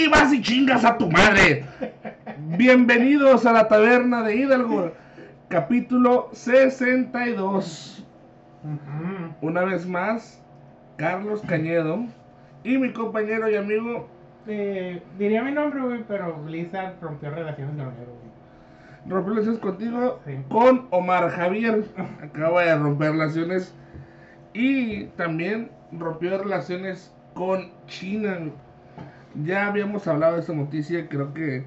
y vas y chingas a tu madre. Bienvenidos a la taberna de Hidalgo, capítulo 62. Una vez más, Carlos Cañedo y mi compañero y amigo. Eh, diría mi nombre, güey, pero Blizzard rompió relaciones enero, güey. Rompió relaciones contigo Sí. con Omar Javier. Acaba de romper relaciones. Y también rompió relaciones con China. Ya habíamos hablado de esta noticia, creo que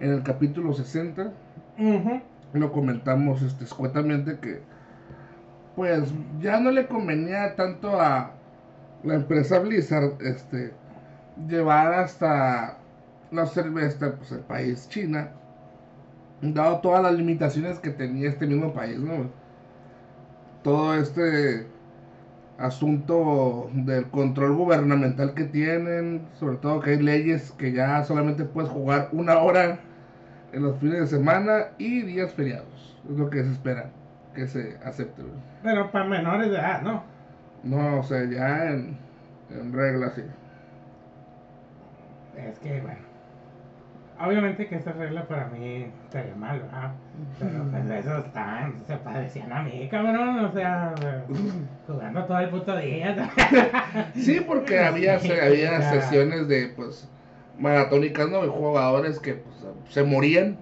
en el capítulo 60. Ujú. Lo comentamos este, escuetamente que pues ya no le convenía tanto a la empresa Blizzard este, llevar hasta la cerveza, pues el país China, dado todas las limitaciones que tenía este mismo país, ¿no? Todo este asunto del control gubernamental que tienen, sobre todo que hay leyes que ya solamente puedes jugar una hora en los fines de semana y días feriados. Es lo que se espera que se acepte. Pero para menores de edad, ¿no? No, o sea, ya en, en regla, sí. Es que, bueno. Obviamente que esta regla para mí estaría mal, ¿verdad? Pero pues eso están, se parecían a mí, cabrón. O sea, jugando todo el puto día. Sí, porque había, se- había Ya. sesiones de, pues, maratónicas, ¿no? De jugadores que, pues, se morían.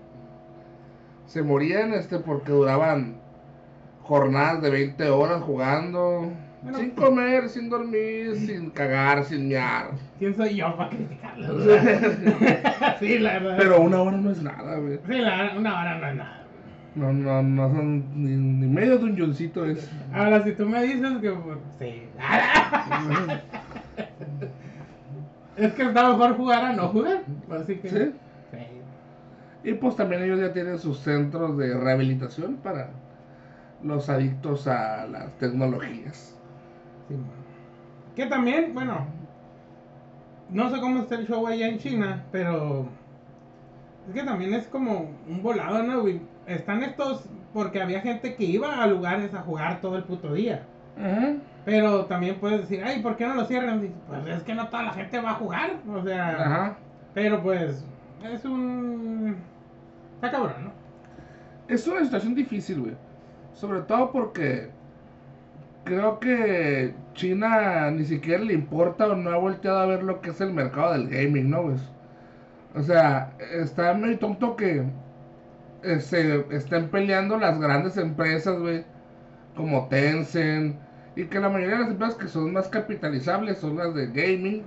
Se morían, este, porque duraban jornadas de 20 horas jugando. Bueno. sin comer, sin dormir, sin cagar, sin mear. ¿Quién soy yo para criticarlo? sí, la verdad. Pero una hora no es nada, güey. Sí, la, una hora no es nada. No, no, no son ni, ni medio de un yoncito es. Ahora, si tú me dices que. pues, Sí. es que está mejor jugar a no jugar. Así que. Sí. Y pues también ellos ya tienen sus centros de rehabilitación para los adictos a las tecnologías. Sí. Que también, bueno, no sé cómo está el show allá en China, pero es que también es como un volado, ¿no? Están estos, porque había gente que iba a lugares a jugar todo el puto día. Pero también puedes decir, ay, ¿por qué no lo cierran? Pues es que no toda la gente va a jugar, o sea, Ajá. pero pues es un... Está cabrón, ¿no? Es una situación difícil, güey. Sobre todo porque creo que China ni siquiera le importa o no ha volteado a ver lo que es el mercado del gaming, ¿no? O sea, está muy tonto que se estén peleando las grandes empresas, güey, como Tencent, y que la mayoría de las empresas que son más capitalizables son las de gaming,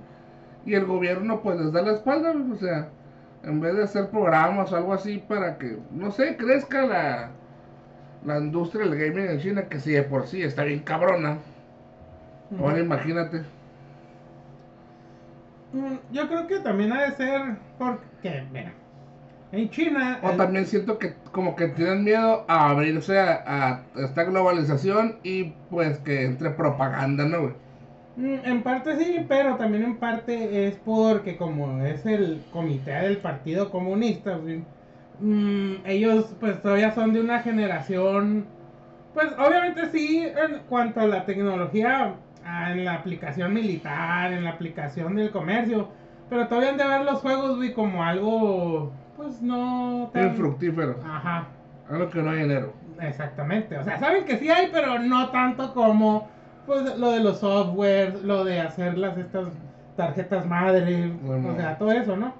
y el gobierno pues les da la espalda, güey, o sea, en vez de hacer programas o algo así para que, no sé, crezca la, la industria del gaming en China, que si de por sí está bien cabrona. Ahora imagínate. Mm, Yo creo que también ha de ser porque, mira, en China... O el- también siento que como que tienen miedo a abrirse a, a esta globalización y pues que entre propaganda, ¿no, güey? Mm, En parte sí, pero también en parte es porque como es el comité del Partido Comunista, güey, mm, ellos pues todavía son de una generación, pues obviamente sí en cuanto a la tecnología, en la aplicación militar, en la aplicación del comercio, pero todavía han de ver los juegos, güey, como algo, pues no tan... fructífero. Ajá. Algo que no hay enero. Exactamente, o sea, saben que sí hay, pero no tanto como pues lo de los softwares, lo de hacer las estas tarjetas madre, Bueno. o sea, todo eso, ¿no?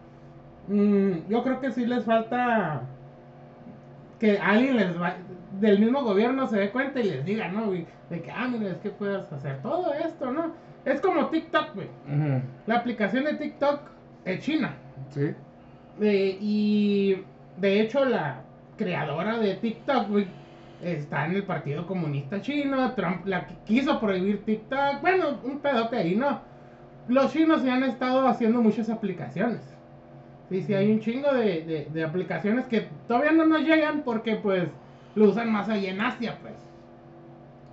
Mm, yo creo que sí les falta que alguien les va del mismo gobierno se dé cuenta y les diga, ¿no? güey? De que, ah, mira, es que puedes hacer todo esto, ¿no? Es como TikTok, güey. La aplicación de TikTok es china. Sí. Eh, y de hecho la creadora de TikTok güey, está en el Partido Comunista Chino. Trump la qui- quiso prohibir TikTok. Bueno, un pedote ahí, ¿no? Los chinos se han estado haciendo muchas aplicaciones. Sí, sí, hay un chingo de, de- de aplicaciones que todavía no nos llegan porque pues lo usan más ahí en Asia, pues.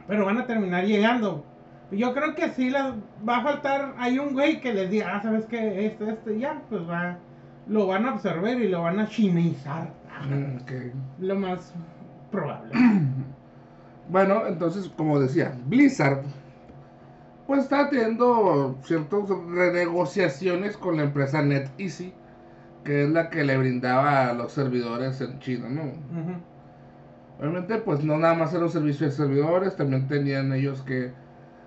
Pero van a terminar llegando. Yo creo que sí las va a faltar. Hay un güey que les diga, ah, ¿sabes qué? Este, este, ya, pues va. Lo van a absorber y lo van a chinizar. Mm. Lo más probable. Bueno, entonces, como decía, Blizzard pues estaba teniendo ciertas renegociaciones con la empresa NetEasy, que es la que le brindaba a los servidores en China, ¿no? Obviamente, pues no nada más era un servicio de servidores, también tenían ellos que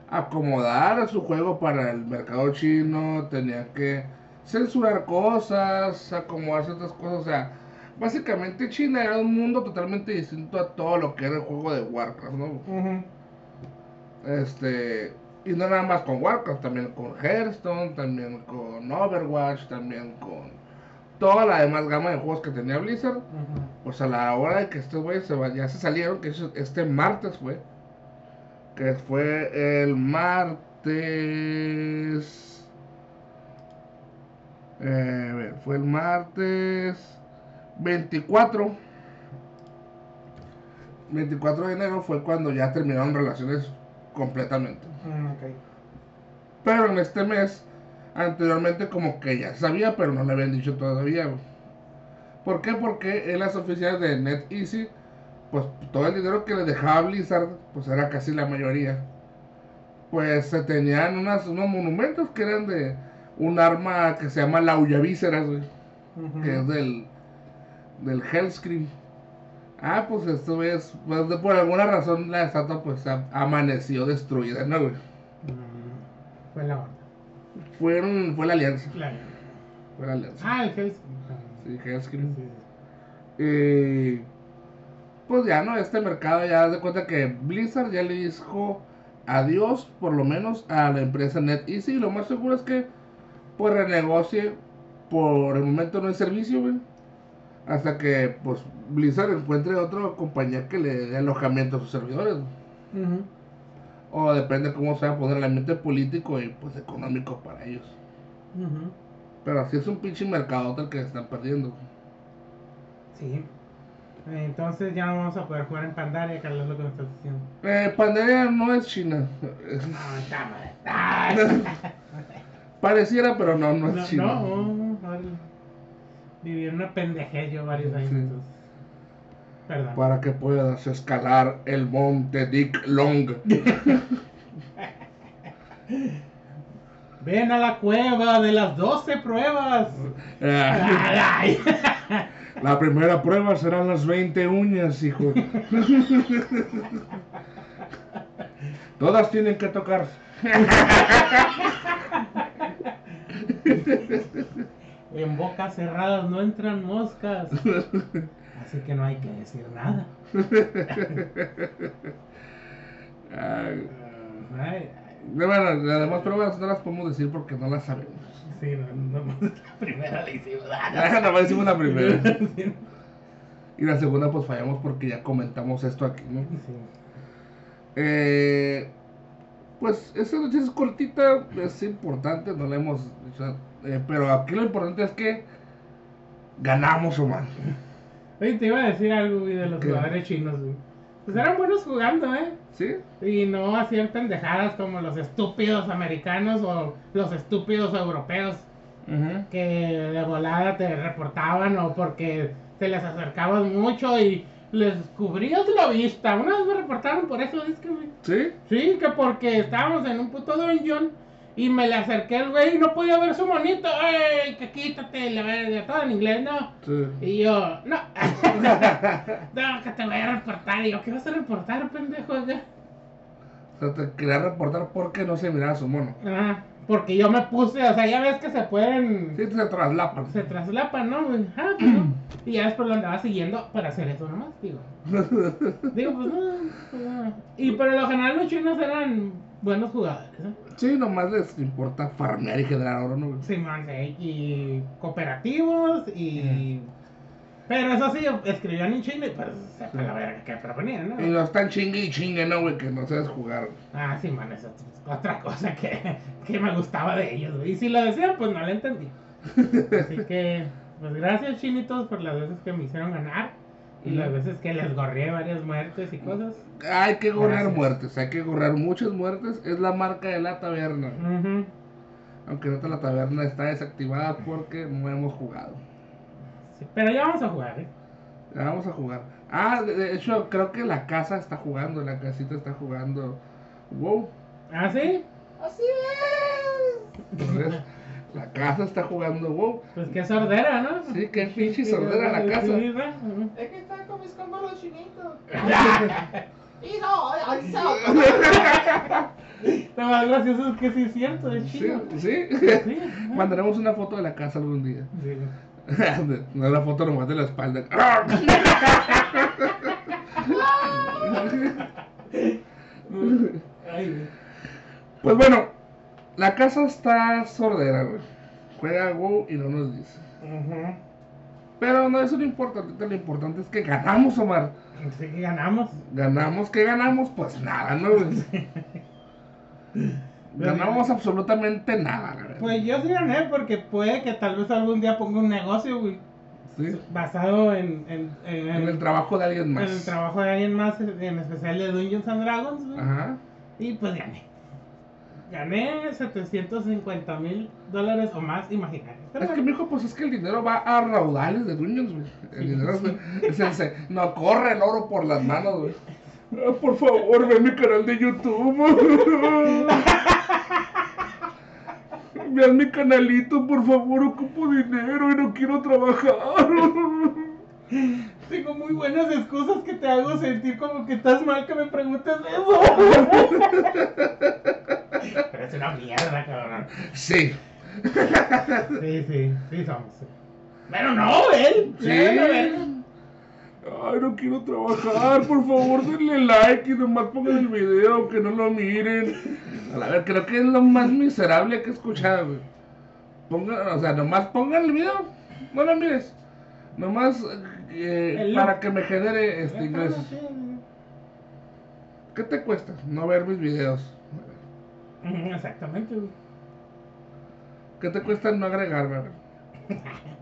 acomodar su juego para el mercado chino, tenían que censurar cosas, acomodar ciertas cosas, o sea, básicamente China era un mundo totalmente distinto a todo lo que era el juego de Warcraft, ¿no? Este, y no nada más con Warcraft, también con Hearthstone, también con Overwatch, también con toda la demás gama de juegos que tenía Blizzard. Ujú. Pues a la hora de que estos güeyes ya se salieron, que eso- este martes fue, que fue el martes. eh, fue el martes 24. 24 de enero fue cuando ya terminaron relaciones completamente. Mm. Pero en este mes, anteriormente como que ya sabía, pero no le habían dicho todavía. güey. ¿Por qué? Porque en las oficinas de NetEasy, pues todo el dinero que le dejaba Blizzard, pues era casi la mayoría. Pues se tenían unas, unos monumentos que eran de un arma que se llama la Ullavíceras, güey, que es del, del Hellscream. Ah, pues esto es, pues por alguna razón la estatua pues a- amaneció destruida, ¿no, güey? Mm, Fue la. Fueron, fue la alianza. Claro. Fue la alianza. Ah, el Face. Sí, Sí, Hellscream. sí. Eh, pues ya no, este mercado ya de cuenta que Blizzard ya le dijo adiós, por lo menos, a la empresa NetEasy. Lo más seguro es que pues renegocie. Por el momento no hay servicio, güey. Hasta que pues Blizzard encuentre otra compañía que le dé alojamiento a sus servidores. güey. Ujú. O depende cómo se va a poner el ambiente político y pues económico para ellos. Ujú. Pero así es un pinche mercado el que están perdiendo. Sí. Entonces ya no vamos a poder jugar en Pandaria, Carlos, lo que me estás diciendo. Eh, Pandaria no es China. No, está mal. Pareciera, pero no, no es No, China. no, órale. viví en una pendejez yo varios años. Sí. Perdón. Para que puedas escalar el monte Dick Long. Ven a la cueva de las 12 pruebas. La primera prueba serán las 20 uñas, hijo. Todas tienen que tocarse. En bocas cerradas no entran moscas. Así que no hay que decir nada. Ay, Ay, bueno, las demás pruebas no las podemos decir porque no las sabemos. sí, no, no, la primera le hicimos. Ah, Nada más decimos la primera. Sí. Y la segunda, pues fallamos porque ya comentamos esto aquí, ¿no? Sí. Eh, pues esa noticia es cortita, es importante, no la hemos dicho, eh, pero aquí lo importante es que ganamos, Omar. Oye, te iba a decir algo, güey, de los ¿Qué? jugadores chinos, güey. Pues eran buenos jugando, ¿eh? ¿Sí? Y no hacían pendejadas como los estúpidos americanos o los estúpidos europeos que de volada te reportaban o porque te les acercabas mucho y les cubrías la vista. Una vez me reportaron por eso, es que, güey. ¿Sí? Sí, que porque estábamos en un puto dungeon y me le acerqué al güey y no podía ver su monito. ¡Ey, que quítate! La verga, todo en inglés, ¿no? Sí. Y yo, no. no, que te voy a reportar. Y yo, ¿qué vas a reportar, pendejo? O sea, te quería reportar porque no se miraba su mono. Ah, porque yo me puse, o sea, ya ves que se pueden. Sí, se traslapan. Se traslapan, ¿no? Ah, pues no. Y ya después lo andaba siguiendo para hacer eso nomás, digo. Digo, pues no, pues no. Y por lo general los chinos eran buenos jugadores, ¿eh? Sí, nomás les importa farmear y generar oro, ¿no? Sí, man, sí, y cooperativos y... Pero eso sí, escribían en chino y pues sepa la verga que proponían, Y ¿no? no están chingue y chingue, ¿no, güey? Que no sabes jugar. Ah, sí, man, eso es otra cosa que, que me gustaba de ellos, güey. Y si lo decían, pues no lo entendí. Así que, pues gracias, chinitos, por las veces que me hicieron ganar. Y las veces que les gorrié varias muertes y cosas. Hay que gorrar Gracias. muertes, hay que gorrar muchas muertes. Es la marca de la taberna. Ujú. Aunque ahorita la taberna está desactivada porque no hemos jugado. Sí, pero ya vamos a jugar, ¿eh? Ya vamos a jugar. Ah, de, hecho, creo que la casa está jugando, la casita está jugando. Wow. ¿Ah, sí? Así es. Entonces, la casa está jugando WoW. Pues qué sordera, ¿no? Sí, qué pinche sordera la casa. Es que mis cómodos chinitos. Hijo, ay, Lo más gracioso es que sí es cierto, es chido. sí. Sí. Mandaremos una foto de la casa algún día. Sí. No la foto nomás de la espalda. Pues bueno, la casa está sordera, güey. Juega WoW y no nos dice. Ujú. Pero no, eso no importa. Lo importante es que ganamos, Omar. Sí que ganamos. Ganamos, ¿qué ganamos? Pues nada, ¿no? güey? Ganamos absolutamente nada, la verdad. Pues yo sí gané porque puede que tal vez algún día ponga un negocio, güey, Sí. basado en, en, en, En el trabajo de alguien en más. el trabajo de alguien más, en especial de Dungeons and Dragons, güey. Ajá. Y pues gané. Gané 750 mil dólares o más imaginarios. Es que, mijo, pues es que el dinero va a raudales de Dungeons, güey. El dinero es, es no corre el oro por las manos, güey. Ah, por favor, ve mi canal de YouTube. Vean mi canalito, por favor, ocupo dinero y no quiero trabajar. tengo muy buenas excusas que te hago sentir como que estás mal que me preguntes eso. Pero es una mierda, cabrón. Sí, Sí, sí, sí somos. Pero no, él. sí. Léelo. Ay, no quiero trabajar, por favor, denle like y nomás pongan el video, que no lo miren. A la ver, creo que es lo más miserable que he escuchado, güey. Pongan, o sea, nomás pongan el video, no lo mires. Nomás eh, para que me genere este ingresos. ¿Qué te cuesta no ver mis videos? Exactamente, güey. ¿Qué te cuesta no agregarme?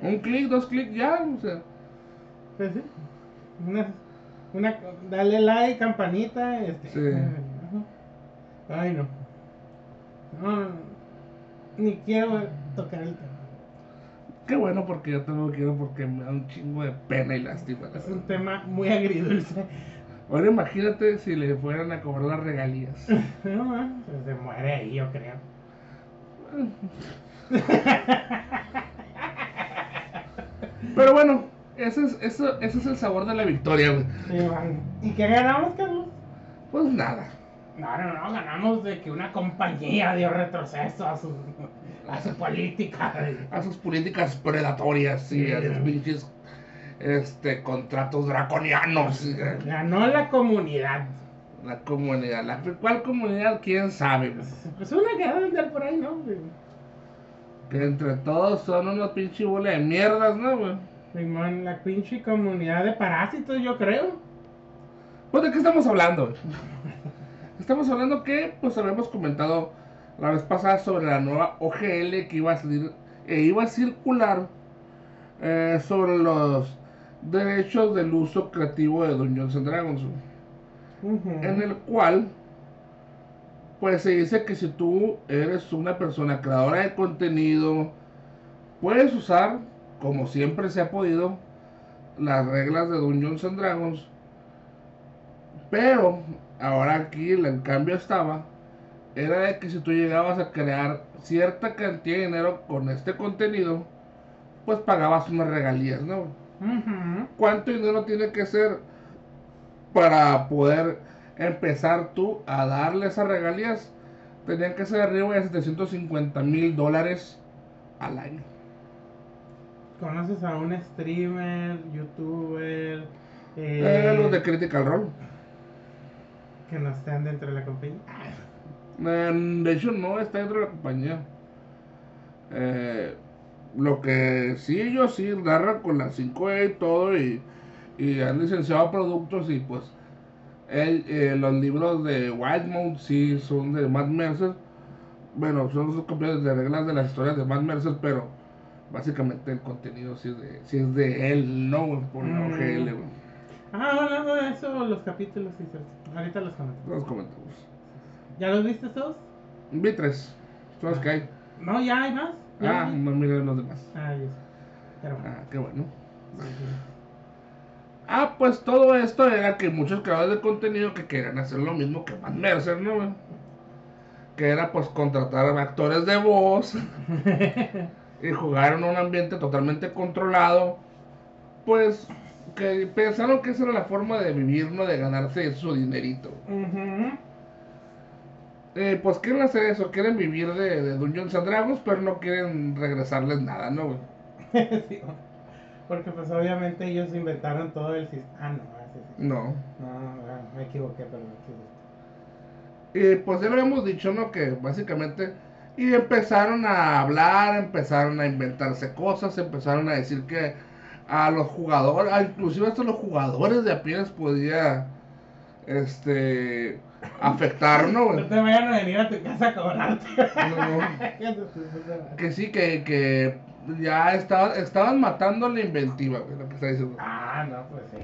Un clic, dos clics, ya, o sea. Pues sí. Una, una, dale like, campanita, este. Sí. ajá. Ay, no, no. Ni quiero tocar el tema. Qué bueno porque yo también quiero porque me da un chingo de pena y lástima. Es un tema muy agridulce. Ahora imagínate si le fueran a cobrar las regalías. No, pues se muere ahí, yo creo. Pero bueno, ese es, eso, ese es el sabor de la victoria, güey. ¿Y qué ganamos, Carlos? Pues nada. No, no, no, ganamos de que una compañía dio retroceso a su, a su política. A sus políticas predatorias y a sus pinches este, contratos draconianos. Ganó la comunidad. La comunidad. La, ¿Cuál comunidad? ¿Quién sabe? güey? Pues una que debe andar por ahí, ¿no? Que entre todos son unos pinches bola de mierdas, ¿no, güey? Simón, la pinche comunidad de parásitos, yo creo. Pues de qué estamos hablando. Estamos hablando que pues habíamos comentado la vez pasada sobre la nueva OGL que iba a salir e iba a circular eh, sobre los derechos del uso creativo de Dungeons and Dragons. En el cual pues se dice que si tú eres una persona creadora de contenido puedes usar como siempre se ha podido las reglas de Dungeons and Dragons pero ahora aquí el cambio estaba era de que si tú llegabas a crear cierta cantidad de dinero con este contenido pues pagabas unas regalías no cuánto dinero tiene que ser para poder empezar tú a darle esas regalías. Tenían que ser arriba de 750 mil dólares al año. ¿Conoces a un streamer, youtuber, eh, Eh, los de Critical Role. que no están dentro de la compañía? Eh, de hecho, no está dentro de la compañía. Eh, lo que sí, ellos sí narran con la 5E y todo, y, y han licenciado productos, y pues el, eh, los libros de Wildmount sí son de Matt Mercer. Bueno, son sus copias de reglas de las historias de Matt Mercer, pero básicamente el contenido sí es de, sí es de él, no por la Mm. OGL, güey. Ah, hablando de eso, los capítulos, sí. Ahorita los comento. Los comentamos. ¿Ya los viste todos? Vi tres, son los que hay. No, ya hay más. ¿Ya Ah, vi? no miren los demás. Ah, ya. Pero bueno. Ah, qué bueno. sí, sí. Ah, pues todo esto era que muchos creadores de contenido que querían hacer lo mismo que Matt Mercer, ¿no? güey? que era pues contratar actores de voz y jugar en un ambiente totalmente controlado, pues que pensaron que esa era la forma de vivir, ¿no? De ganarse su dinerito. Ujú. Eh, pues quieren hacer eso, quieren vivir de, de Dungeons and Dragons, pero no quieren regresarles nada, ¿no, güey? Sí, Porque pues obviamente ellos inventaron todo el sistema. Ah, no, ah, sí, sí. No. No, no, me equivoqué, pero sí, sí. Y pues ya lo habíamos dicho, ¿no? Que básicamente... Y empezaron a hablar, empezaron a inventarse cosas, empezaron a decir que a los jugadores, a inclusive hasta los jugadores de a pie les podía, este, afectar, ¿no? Te vayan a venir a tu casa a cobrarte. No. Que sí, que, que ya estaba, estaban matando la inventiva, güey, lo que está diciendo. Ah, no, pues sí.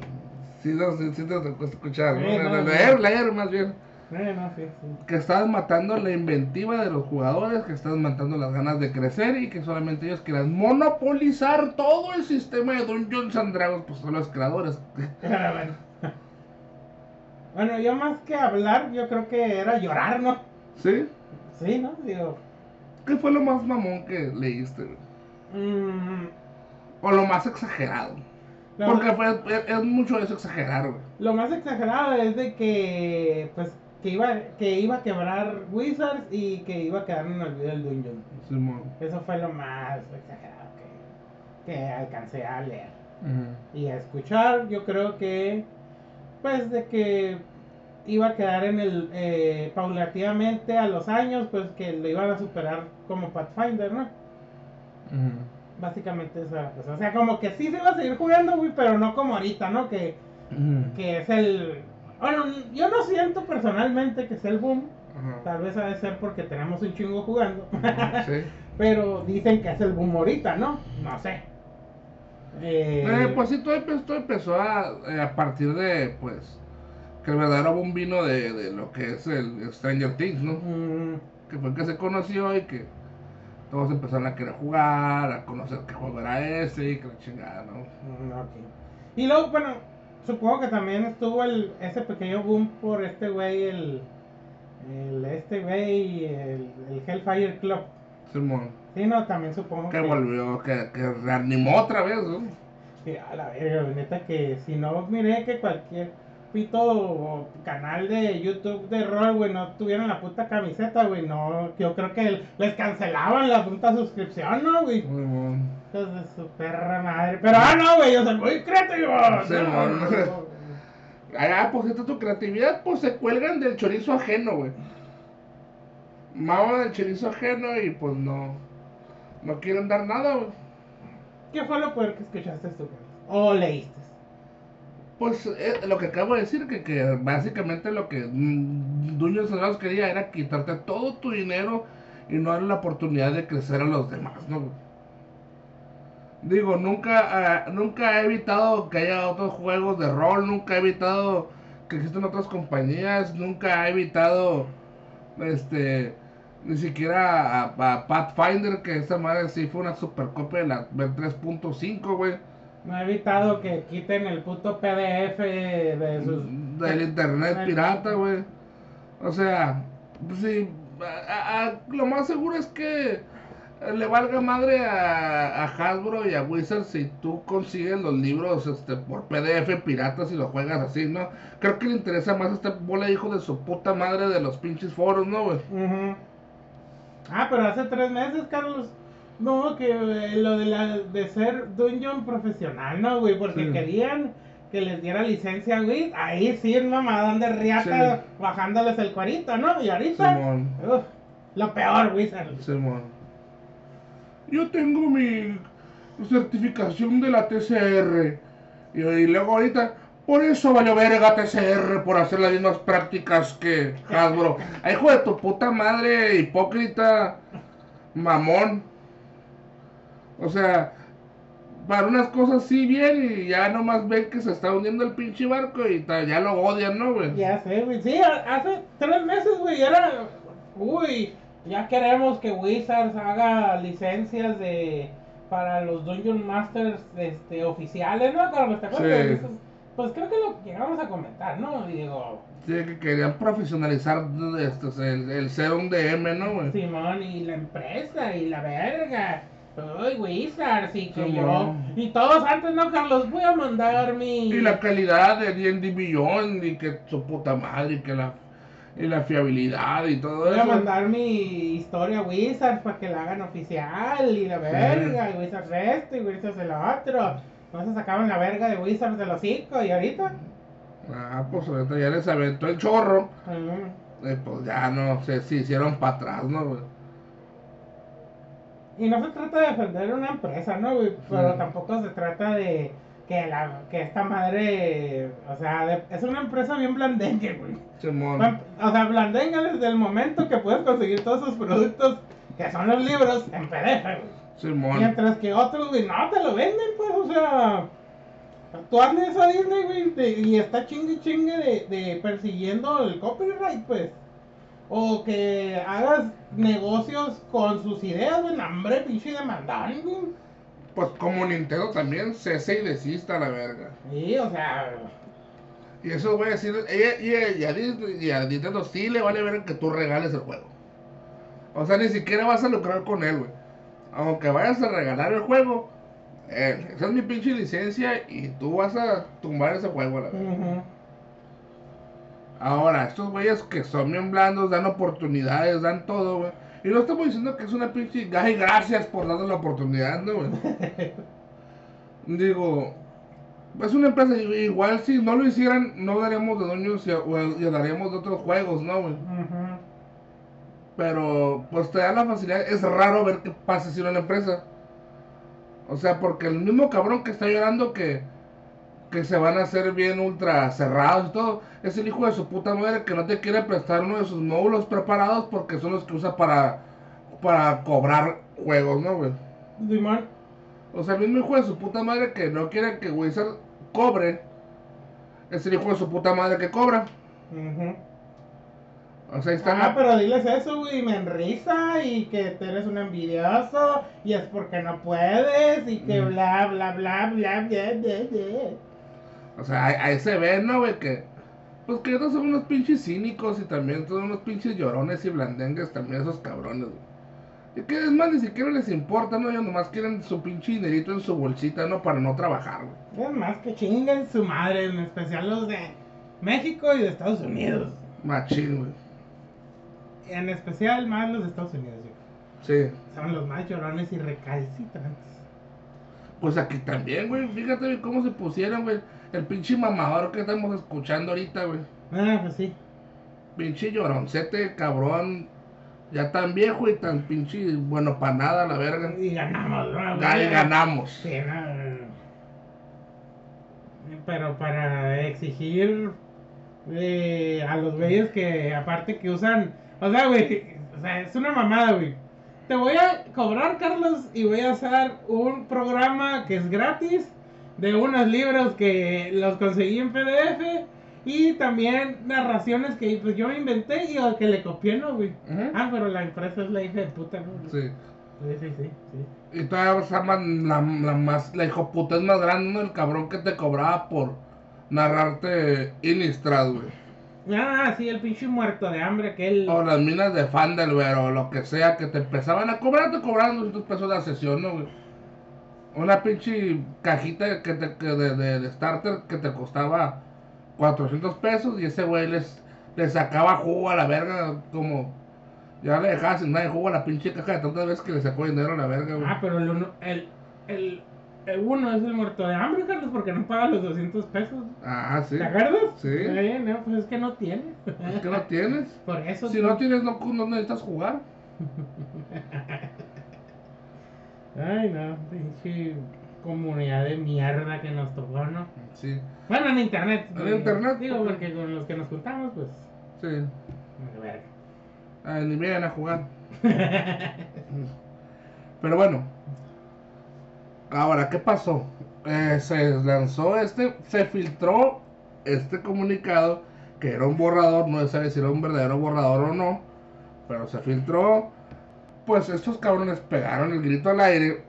Sí, no, sí, sí te escuchar, ¿no? Sí, no, leer, leer más bien. Sí, sí. Que estaban matando la inventiva de los jugadores, que estaban matando las ganas de crecer y que solamente ellos querían monopolizar todo el sistema de Dungeons and Dragons, pues son los creadores. Bueno. Bueno, yo más que hablar, yo creo que era llorar, ¿no? ¿Sí? Sí, ¿no? Digo. ¿Qué fue lo más mamón que leíste? mm, O lo más exagerado. lo, Porque fue, es, es mucho eso exagerar, güey. lo más exagerado es de que, pues, que iba, que iba a quebrar Wizards y que iba a quedar en el olvido del Dungeon. Simón. Eso fue lo más exagerado que, que alcancé a leer. y a escuchar. Yo creo que, pues, de que iba a quedar en el, eh, paulativamente a los años, pues que lo iban a superar como Pathfinder, ¿no? Básicamente esa cosa. O sea, como que sí se iba a seguir jugando, güey, pero no como ahorita, ¿no? Que, que es el... Bueno, yo no siento personalmente que sea el boom. Tal vez ha de ser porque tenemos un chingo jugando. Sí. pero dicen que es el boom ahorita, ¿no? No sé. Eh, Eh, pues sí, todo empezó, todo empezó a, eh, a partir de, pues, que el verdadero boom vino de, de lo que es el Stranger Things, ¿no? mm, Que fue el que se conoció y que todos empezaron a querer jugar, a conocer qué juego era ese y que la chingada, ¿no? Mm. Y luego, bueno, supongo que también estuvo el, ese pequeño boom por este güey, el, el este güey, el, el Hellfire Club. Simón, Sí, no, también supongo que volvió, que, que reanimó otra vez, ¿no? que a la verga, neta que si no miré que cualquier pito o canal de YouTube de rol, güey, no tuvieran la puta camiseta, güey, no, yo creo que les cancelaban la puta suscripción, ¿no, güey? Simón. Hijos de su perra madre. Pero ah, no, güey, yo soy muy creativo. Sí, no, mon. no, no. Ah, pues esta tu creatividad, pues se cuelgan del chorizo ajeno, güey. Maman del chorizo ajeno y pues no, no quieren dar nada, güey. ¿Qué fue lo peor que escuchaste tú? O leíste. Pues eh, lo que acabo de decir, que, que básicamente lo que mm, Dungeons and Dragons quería era quitarte todo tu dinero y no darle la oportunidad de crecer a los demás, ¿no? Digo, nunca, ah, nunca he evitado que haya otros juegos de rol, nunca he evitado que existan otras compañías, nunca he evitado, este, ni siquiera a, a Pathfinder, que esa madre sí fue una super copia de la del 3.5, güey. No he evitado que quiten el puto PDF de sus. del internet pirata, güey. O sea, pues sí, a- a- lo más seguro es que le valga madre a, a Hasbro y a Wizards si tú consigues los libros este, por PDF piratas y los juegas así, ¿no? Creo que le interesa más a este bola hijo de su puta madre de los pinches foros, ¿no, güey? Ujú. Ah, pero hace tres meses, Carlos. No, que eh, lo de, la, de ser dungeon profesional, ¿no, güey? Porque Sí. querían que les diera licencia, güey. Ahí sí, mamadón de riata, Sí. bajándoles el cuarito, ¿no? Y ahorita, Simón, uf, lo peor, Wizard. Simón. Yo tengo mi certificación de la TCR. Y, y luego ahorita, por eso valió verga TCR por hacer las mismas prácticas que Hasbro. Ay, hijo de tu puta madre, hipócrita, mamón. O sea, para unas cosas sí bien y ya nomás ven que se está hundiendo el pinche barco y ta- ya lo odian, ¿no, güey? Ya sé, güey. Sí, hace tres meses, güey, era. Uy, ya queremos que Wizards haga licencias de. Para los Dungeon Masters este, oficiales, ¿no? Carlos, ¿te acuerdas? Sí. Pues creo que lo llegamos a comentar, ¿no? Digo, Sí, que querían profesionalizar este, el, el ser un DM, ¿no, güey? Simón y la empresa y la verga. Uy, Wizards y que yo. Y todos antes, ¿no, Carlos? Voy a mandar mi. Y la calidad de D&D Beyond y que su puta madre y que la y la fiabilidad y todo Voy a eso. mandar mi historia a Wizards para que la hagan oficial y la verga, y Wizards esto y Wizards el otro. No se sacaban la verga de Wizards del hocico y ahorita. Ah, pues ahorita ya les aventó el chorro. mm, Y pues ya no sé si hicieron para atrás, ¿no, güey? Y no se trata de defender una empresa, ¿no, güey? Pero Sí. tampoco se trata de que, la, que esta madre, o sea, de- es una empresa bien blandengue, güey. Simón. O sea, blandengue desde el momento que puedes conseguir todos sus productos, que son los libros, en PDF, güey. Mientras que otros, güey, no te lo venden, pues, o sea. Tú hazle a Disney, güey, de- y está chingue chingue de, de persiguiendo el copyright, pues. O que hagas negocios con sus ideas, güey, no, hombre, pinche demandante, güey. Pues como Nintendo también, cese y desista la verga. Sí, o sea. Y eso voy a decir, ella, y, y a Disney- y a Nintendo sí le vale ver que tú regales el juego. O sea, ni siquiera vas a lucrar con él, güey. Aunque vayas a regalar el juego, eh, esa es mi pinche licencia y tú vas a tumbar ese juego, a la ujú. Ahora, estos güeyes que son bien blandos, dan oportunidades, dan todo, güey. Y no estamos diciendo que es una pinche... Ay, gracias por darnos la oportunidad, ¿no, güey? Digo, es una empresa, igual si no lo hicieran, no daríamos de dueños y, daríamos de otros juegos, ¿no, güey? Ujú. Pero, pues te da la facilidad. Es raro ver qué pasa si una empresa. O sea, porque el mismo cabrón que está llorando que, que se van a hacer bien ultra cerrados y todo, es el hijo de su puta madre que no te quiere prestar uno de sus módulos preparados porque son los que usa para, para cobrar juegos, ¿no, güey? O sea, el mismo hijo de su puta madre que no quiere que Wizard cobre, es el hijo de su puta madre que cobra. Ujú. O sea, están. Ah, pero diles eso, güey, me enrisa y que tú eres un envidioso y es porque no puedes y que Mm. bla, bla, bla, bla, bla, bla, bla. O sea, ahí, se ve, ¿no, güey? Que, pues que ellos son unos pinches cínicos y también son unos pinches llorones y blandengues también esos cabrones, güey. Y que es más, ni siquiera les importa, ¿no? Ellos nomás quieren su pinche dinerito en su bolsita, ¿no? Para no trabajar, güey. Es más que chinguen su madre, en especial los de México y de Estados Unidos. Machín, güey. En especial más los de Estados Unidos, güey. Sí. Son los más llorones y recalcitrantes. Pues aquí también, güey. Fíjate cómo se pusieron, güey. El pinche mamador que estamos escuchando ahorita, güey. Ah, pues sí. Pinche lloroncete, cabrón. Ya tan viejo y tan pinche, bueno, para nada, la verga. Y ganamos, ¿no? Ya güey? ganamos. Sí, no. Pero para exigir eh, a los güeyes que aparte que usan, o sea, güey, o sea, es una mamada, güey. Te voy a cobrar, Carlos, y voy a hacer un programa que es gratis de unos libros que los conseguí en PDF y también narraciones que pues yo me inventé y al que le copié, ¿no, güey? Ah, pero la empresa es la hija de puta, ¿no? Sí. sí, sí, sí. sí. Y todavía llama la, la más, la hijo puta es más grande, ¿no? El cabrón que te cobraba por narrarte Innistrad, güey. Ah, sí, el pinche muerto de hambre, aquel. O las minas de Fandelver o lo que sea, que te empezaban a cobrar, te cobraban 200 pesos la sesión, ¿no, güey? Una pinche cajita que te, que de, de, de starter que te costaba 400 pesos y ese güey les, le sacaba jugo a la verga, como... Ya le dejaba sin nada de jugo a la pinche caja de tantas veces que le sacó dinero a la verga, güey. Ah, pero el uno, el, el, el uno es el muerto de hambre, Carlos, porque no paga los 200 pesos. Ah, sí. ¿Te acuerdas? Sí. Eh, no, pues es que no tiene. Es que no tienes. Por eso. Si no tienes, no, no necesitas jugar. Ay, no, pinche comunidad de mierda que nos tocó, ¿no? Sí, Bueno, en internet. En internet, Digo, porque- porque con los que nos juntamos, pues. sí. verga. Ah, ni vienen a jugar. Pero bueno. Ahora, ¿qué pasó? Eh, se lanzó este, se filtró este comunicado, que era un borrador, no sabe si era un verdadero borrador o no, pero se filtró. Pues estos cabrones pegaron el grito al aire,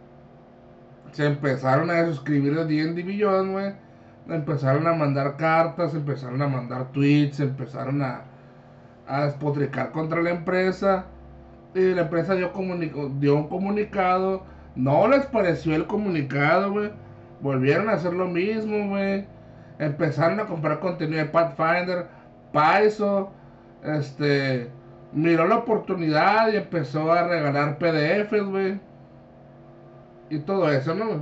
se empezaron a suscribir a D&D Beyond, empezaron a mandar cartas, empezaron a mandar tweets, empezaron a, a despotricar contra la empresa. Y la empresa dio, dio un comunicado. No les pareció el comunicado, güey. Volvieron a hacer lo mismo, güey. Empezaron a comprar contenido de Pathfinder. Paizo, este, miró la oportunidad y empezó a regalar PDFs, güey. Y todo eso, ¿no?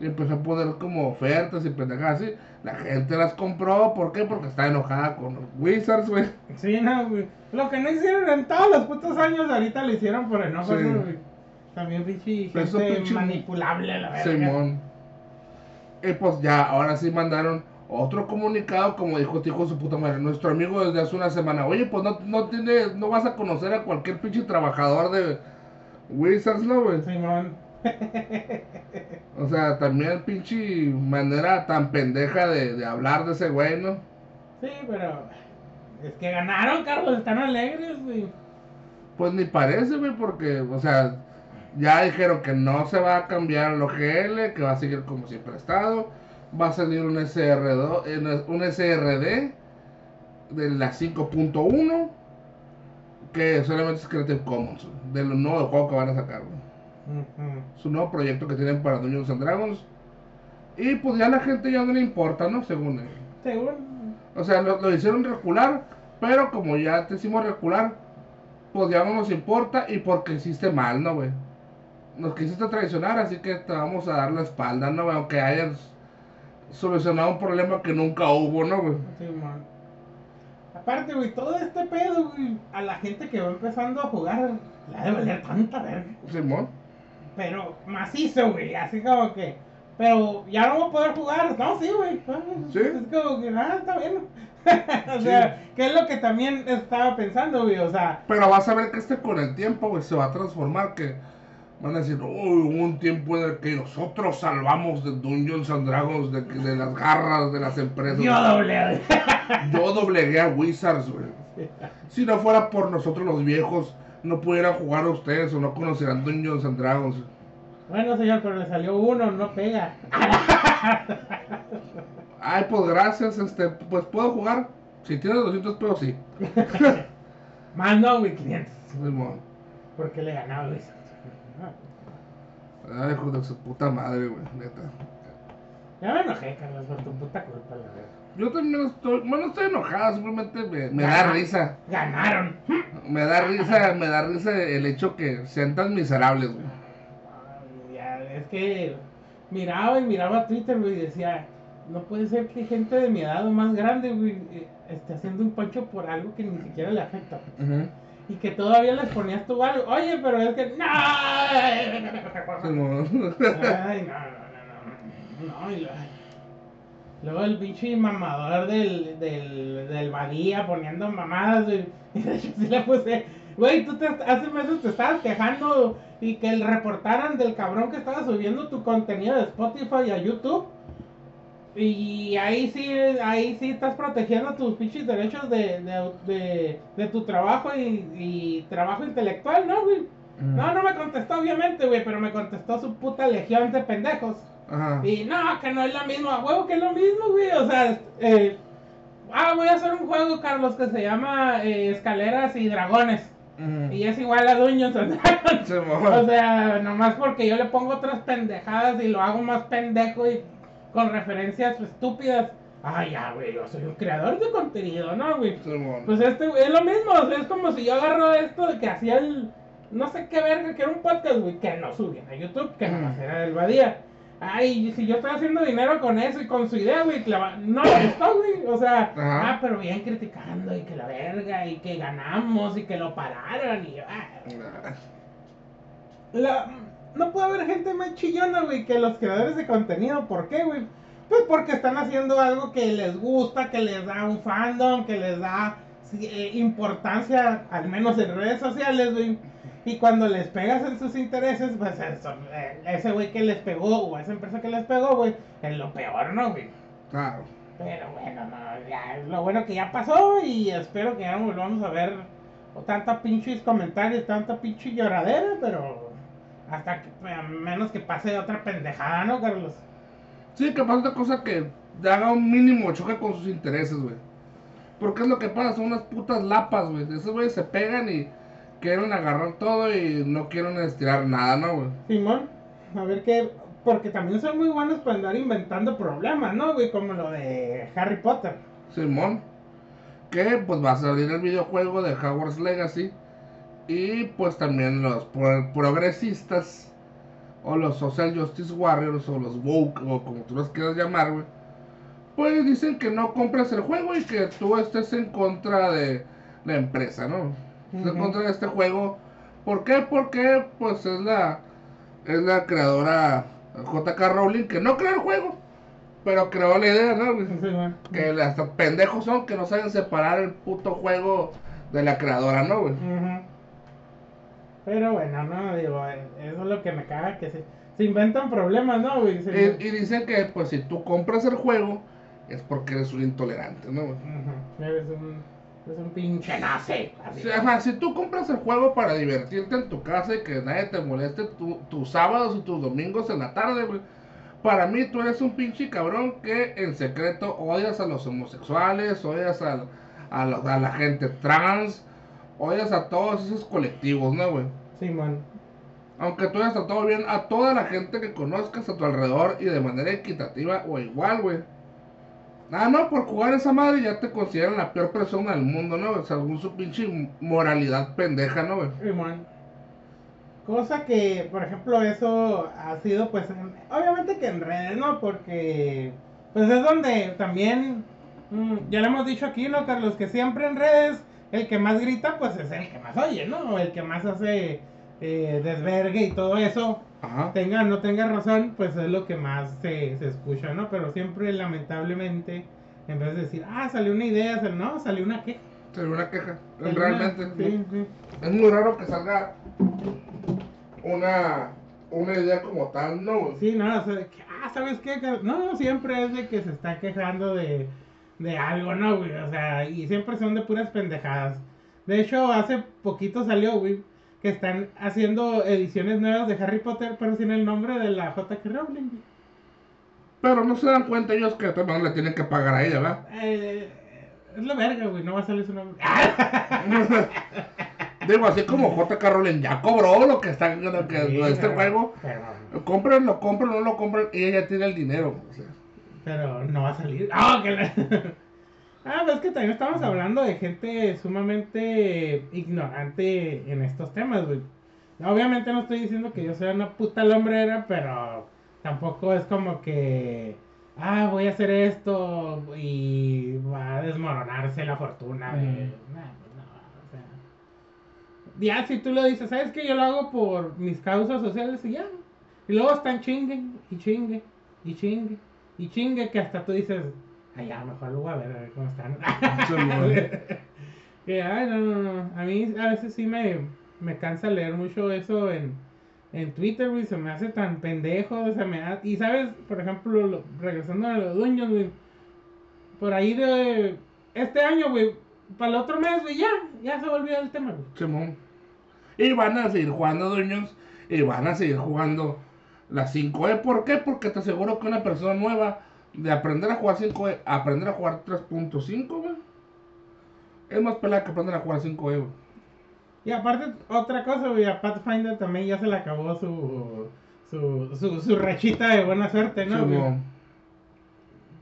Y empezó a poner como ofertas y pendejadas así. La gente las compró, ¿por qué? Porque está enojada con los Wizards, güey. Sí, no, güey. Lo que no hicieron en todos los putos años, ahorita lo hicieron por enojo, Sí. También pinche gente pinche- manipulable, la verdad. Simón. Y pues ya, ahora sí mandaron otro comunicado, como dijo este hijo de su puta madre, nuestro amigo desde hace una semana. Oye, pues no, no tiene, no vas a conocer a cualquier pinche trabajador de Wizards, ¿no, güey? Simón. O sea, también pinche manera tan pendeja de, de hablar de ese güey, ¿no? Sí, pero. Es que ganaron, Carlos, están alegres, güey. Pues ni parece, güey, porque, o sea, ya dijeron que no se va a cambiar el OGL, que va a seguir como siempre ha estado. Va a salir un SRD, en- un SRD de la 5.1, que solamente es Creative Commons, de lo nuevo juego que van a sacar, güey. Ujú. Su nuevo proyecto que tienen para Dungeons and Dragons. Y pues ya la gente ya no le importa, ¿no? Según él. Según. O sea, lo, lo hicieron recular, pero como ya te hicimos recular, pues ya no nos importa y porque hiciste mal, ¿no, güey? Nos quisiste traicionar, así que te vamos a dar la espalda, ¿no, güey? Aunque hayas solucionado un problema que nunca hubo, ¿no, güey? Simón. Aparte, güey, todo este pedo, güey, a la gente que va empezando a jugar, le ha de valer tanta verga. Simón. Pero macizo, güey, así como que. Pero ya no voy a poder jugar. No, sí, güey. Ah, Sí. Es como que, ah, está bien. o sea, que es lo que también estaba pensando, güey. O sea, Pero vas a ver que este con el tiempo, güey, se va a transformar, que van a decir, uy, hubo un tiempo en el que nosotros salvamos de Dungeons and Dragons, de, de las garras de las empresas. yo doble. Yo doblegué a Wizards, güey. Si no fuera por nosotros los viejos, no pudieran jugar a ustedes o no conocerán Dungeons and Dragons. bueno, señor, pero le salió uno, no pega. Ay, pues gracias, este, pues puedo jugar. Si tienes 200 pesos, sí. Más no, güey, 500. Simón. Porque le ganaba, güey. Ay, hijo de su puta madre, güey, neta. Ya me enojé, Carlos, por tu puta culpa, la verdad. Yo también estoy, bueno, estoy enojado, simplemente me, me da risa. Ganaron. Me da risa, me da risa el hecho que sean tan miserables, güey. Ay, Ya, es que miraba y miraba Twitter, güey, y decía, no puede ser que gente de mi edad o más grande, güey, eh, esté haciendo un pancho por algo que ni siquiera le afecta. Y que todavía les ponías tú algo. Oye, pero es que. ¡No! Ay, no, no, no, no. No, y Luego el pinche mamador del, del, del Badía poniendo mamadas. Y de hecho sí le puse. Güey, tú te, hace meses te estabas quejando y que el reportaran del cabrón que estaba subiendo tu contenido de Spotify a YouTube. Y ahí sí, ahí sí estás protegiendo tus pinches derechos de, de, de, de tu trabajo y, y trabajo intelectual, ¿no, güey? No, no me contestó, obviamente, güey, pero me contestó su puta legión de pendejos. Ajá. Y no, que no es lo mismo, a huevo que es lo mismo, güey. O sea, eh, ah, voy a hacer un juego, Carlos, que se llama eh, Escaleras y Dragones. Y es igual a. Simón. O sea, nomás porque yo le pongo otras pendejadas y lo hago más pendejo y con referencias estúpidas. Ah, ya, güey, yo soy un creador de contenido, ¿no, güey? Pues este güey, es lo mismo, o sea, es como si yo agarro esto de que hacía el. No sé qué verga, que era un podcast, güey, que no subían a YouTube, que nomás era del Badía. Ay, si yo estoy haciendo dinero con eso y con su idea, güey, clava- no le gustó, güey. O sea, Ajá. ah, pero bien criticando y que la verga y que ganamos y que lo pararon y yo, ah. La- no puede haber gente más chillona, güey, que los creadores de contenido. ¿Por qué, güey? Pues porque están haciendo algo que les gusta, que les da un fandom, que les da eh, importancia, al menos en redes sociales, güey. Y cuando les pegas en sus intereses, pues eso, eh, ese güey que les pegó o esa empresa que les pegó, güey, es lo peor, ¿no, güey? Claro. Pero bueno, no, ya, es lo bueno que ya pasó y espero que ya no volvamos a ver tanta pinches comentarios, tanta pinche lloradera, pero hasta que, a menos que pase otra pendejada, ¿no, Carlos? Sí, que pasa otra cosa que haga un mínimo choque con sus intereses, güey. Porque es lo que pasa, son unas putas lapas, güey. Esos güeyes se pegan y quieren agarrar todo y no quieren estirar nada, ¿no, güey? Simón, a ver qué. Porque también son muy buenos para andar inventando problemas, ¿no, güey? Como lo de Harry Potter. Simón. Que pues va a salir el videojuego de Hogwarts Legacy. Y pues también los pro- progresistas. O los Social Justice Warriors. O los woke. O como tú los quieras llamar, güey. Pues dicen que no compres el juego y que tú estés en contra de la empresa, ¿no? Estés en contra de este juego. ¿Por qué? Porque pues es la, es la creadora JK Rowling que no creó el juego. Pero creó la idea, ¿no? Simón. Que hasta pendejos son que no saben separar el puto juego de la creadora, ¿no, güey? Ujú. Pero bueno, no, digo, eh, eso es lo que me caga, que se, se inventan problemas, ¿no, güey? Se- Y, y dicen que, pues, si tú compras el juego, es porque eres un intolerante, ¿no, güey? Eres un, eres un pinche nazi. Sí, ajá, si tú compras el juego para divertirte en tu casa y que nadie te moleste tu- tus sábados y tus domingos en la tarde, güey. Para mí tú eres un pinche cabrón que en secreto odias a los homosexuales, odias a, la- a la gente trans, odias a todos esos colectivos, ¿no, güey? Simón. Aunque tú hayas tratado bien a toda la gente que conozcas a tu alrededor y de manera equitativa o igual, güey. Ah, no, por jugar esa madre ya te consideran la peor persona del mundo, ¿no? Según su pinche moralidad pendeja, ¿no, güey? Simón. Cosa que, por ejemplo, eso ha sido, pues, en- obviamente que en redes, ¿no? Porque, pues es donde también, mm, ya lo hemos dicho aquí, ¿no, Carlos? Que siempre en redes el que más grita, pues es el que más oye, ¿no? El que más hace eh, desvergue y todo eso. Ajá. tenga o no tenga razón, pues es lo que más se, se escucha, ¿no? Pero siempre, lamentablemente, en vez de decir, ah, salió una idea, sal- no, salió una queja. Sería una queja. Salió Realmente. una- sí, sí. Es muy raro que salga una, una idea como tal, ¿no? Sí, no, o sea, que, ah, ¿sabes qué? No, siempre es de que se está quejando de, de algo, ¿no, güey? O sea, y siempre son de puras pendejadas. De hecho, hace poquito salió, güey, que están haciendo ediciones nuevas de Harry Potter, pero sin el nombre de la J.K. Rowling, güey. Pero no se dan cuenta ellos que de le tienen que pagar a ella, ¿verdad? Eh, es la verga, güey, no va a salir su nombre. Digo, así como J.K. Rowling ya cobró lo que está que, Sí, este pero- juego. Pero, Compren, lo compren, no lo compren, y ella tiene el dinero. o sea. Pero no va a salir. ¡Ah, que la- Ah, pues es que también estamos hablando de gente sumamente ignorante en estos temas, güey. Obviamente no estoy diciendo que yo sea una puta lombrera, pero tampoco es como que, ah, voy a hacer esto y va a desmoronarse la fortuna de... Ujú. Nah, pues no, o sea... Ya, si tú lo dices, ¿sabes que Yo lo hago por mis causas sociales y ya. Y luego están chingue y chingue y chingue y chingue que hasta tú dices, ay, ya, mejor lo voy a ver, a ver cómo están. Mon. que, ay, no, no, no. A mí a veces sí me, me cansa leer mucho eso en, en Twitter, güey. Se me hace tan pendejo, se me ha- Y sabes, por ejemplo, lo- regresando a los dueños, güey. Por ahí de este año, güey. Para el otro mes, güey, ya, ya se volvió el tema, güey. Simón. Y van a seguir jugando dueños y van a seguir jugando las 5E. ¿Por qué? Porque te aseguro que una persona nueva de aprender a jugar 5E, a aprender a jugar 3.5, güey. Es más pelada que aprender a jugar 5E, güey. Y aparte, otra cosa, güey, a Pathfinder también ya se le acabó su, su, su, su rachita de buena suerte, ¿no? güey? Simón.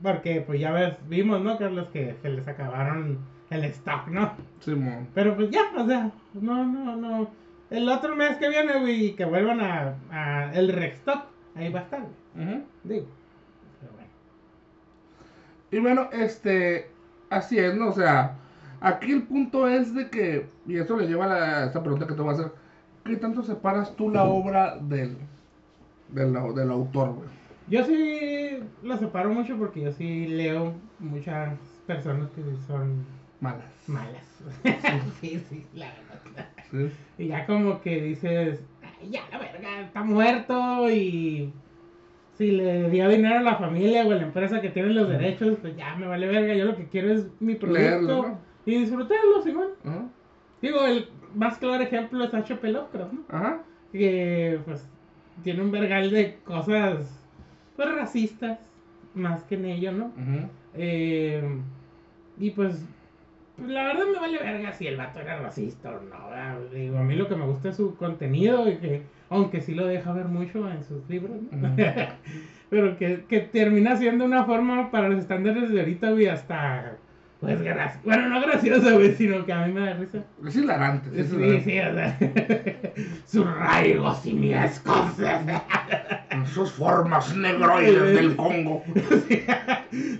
Porque, pues ya ves, vimos, ¿no, Carlos? Que se les acabaron el stock, ¿no? Simón. Pero pues ya, o sea, no, no, no. El otro mes que viene, güey, que vuelvan a, a el restock, ahí va a estar, güey. Digo. Pero bueno. Y bueno, este, así es, ¿no? O sea, aquí el punto es de que, y eso le lleva a la- esta pregunta que te voy a hacer, ¿qué tanto separas tú la obra del, del, del autor, güey? Yo sí lo separo mucho porque yo sí leo muchas personas que son Malas. malas. sí, sí, la verdad. ¿Sí? Y ya como que dices, "Ay, ya la verga, está muerto y si le dio dinero a la familia o a la empresa que tiene los derechos, pues ya me vale verga, yo lo que quiero es mi producto Leerlo, ¿no? y disfrutarlo, Simón. Ajá. Digo, el más claro ejemplo es H.P. Lovecraft, ¿no? Ajá. Que pues tiene un vergal de cosas pues racistas, más que en ello, ¿no? Eh, y pues, la verdad me vale verga si el vato era racista o no. ¿verdad? Digo, a mí lo que me gusta es su contenido, y que, aunque sí lo deja ver mucho en sus libros, ¿no? Pero que, que termina siendo una forma para los estándares de ahorita, güey, hasta, pues, graciosa. Bueno, no graciosa, güey, sino que a mí me da risa. Es hilarante. sí, es Sí, hilarante. sí, o sea, sus simiescos. En sus formas negroides del Congo.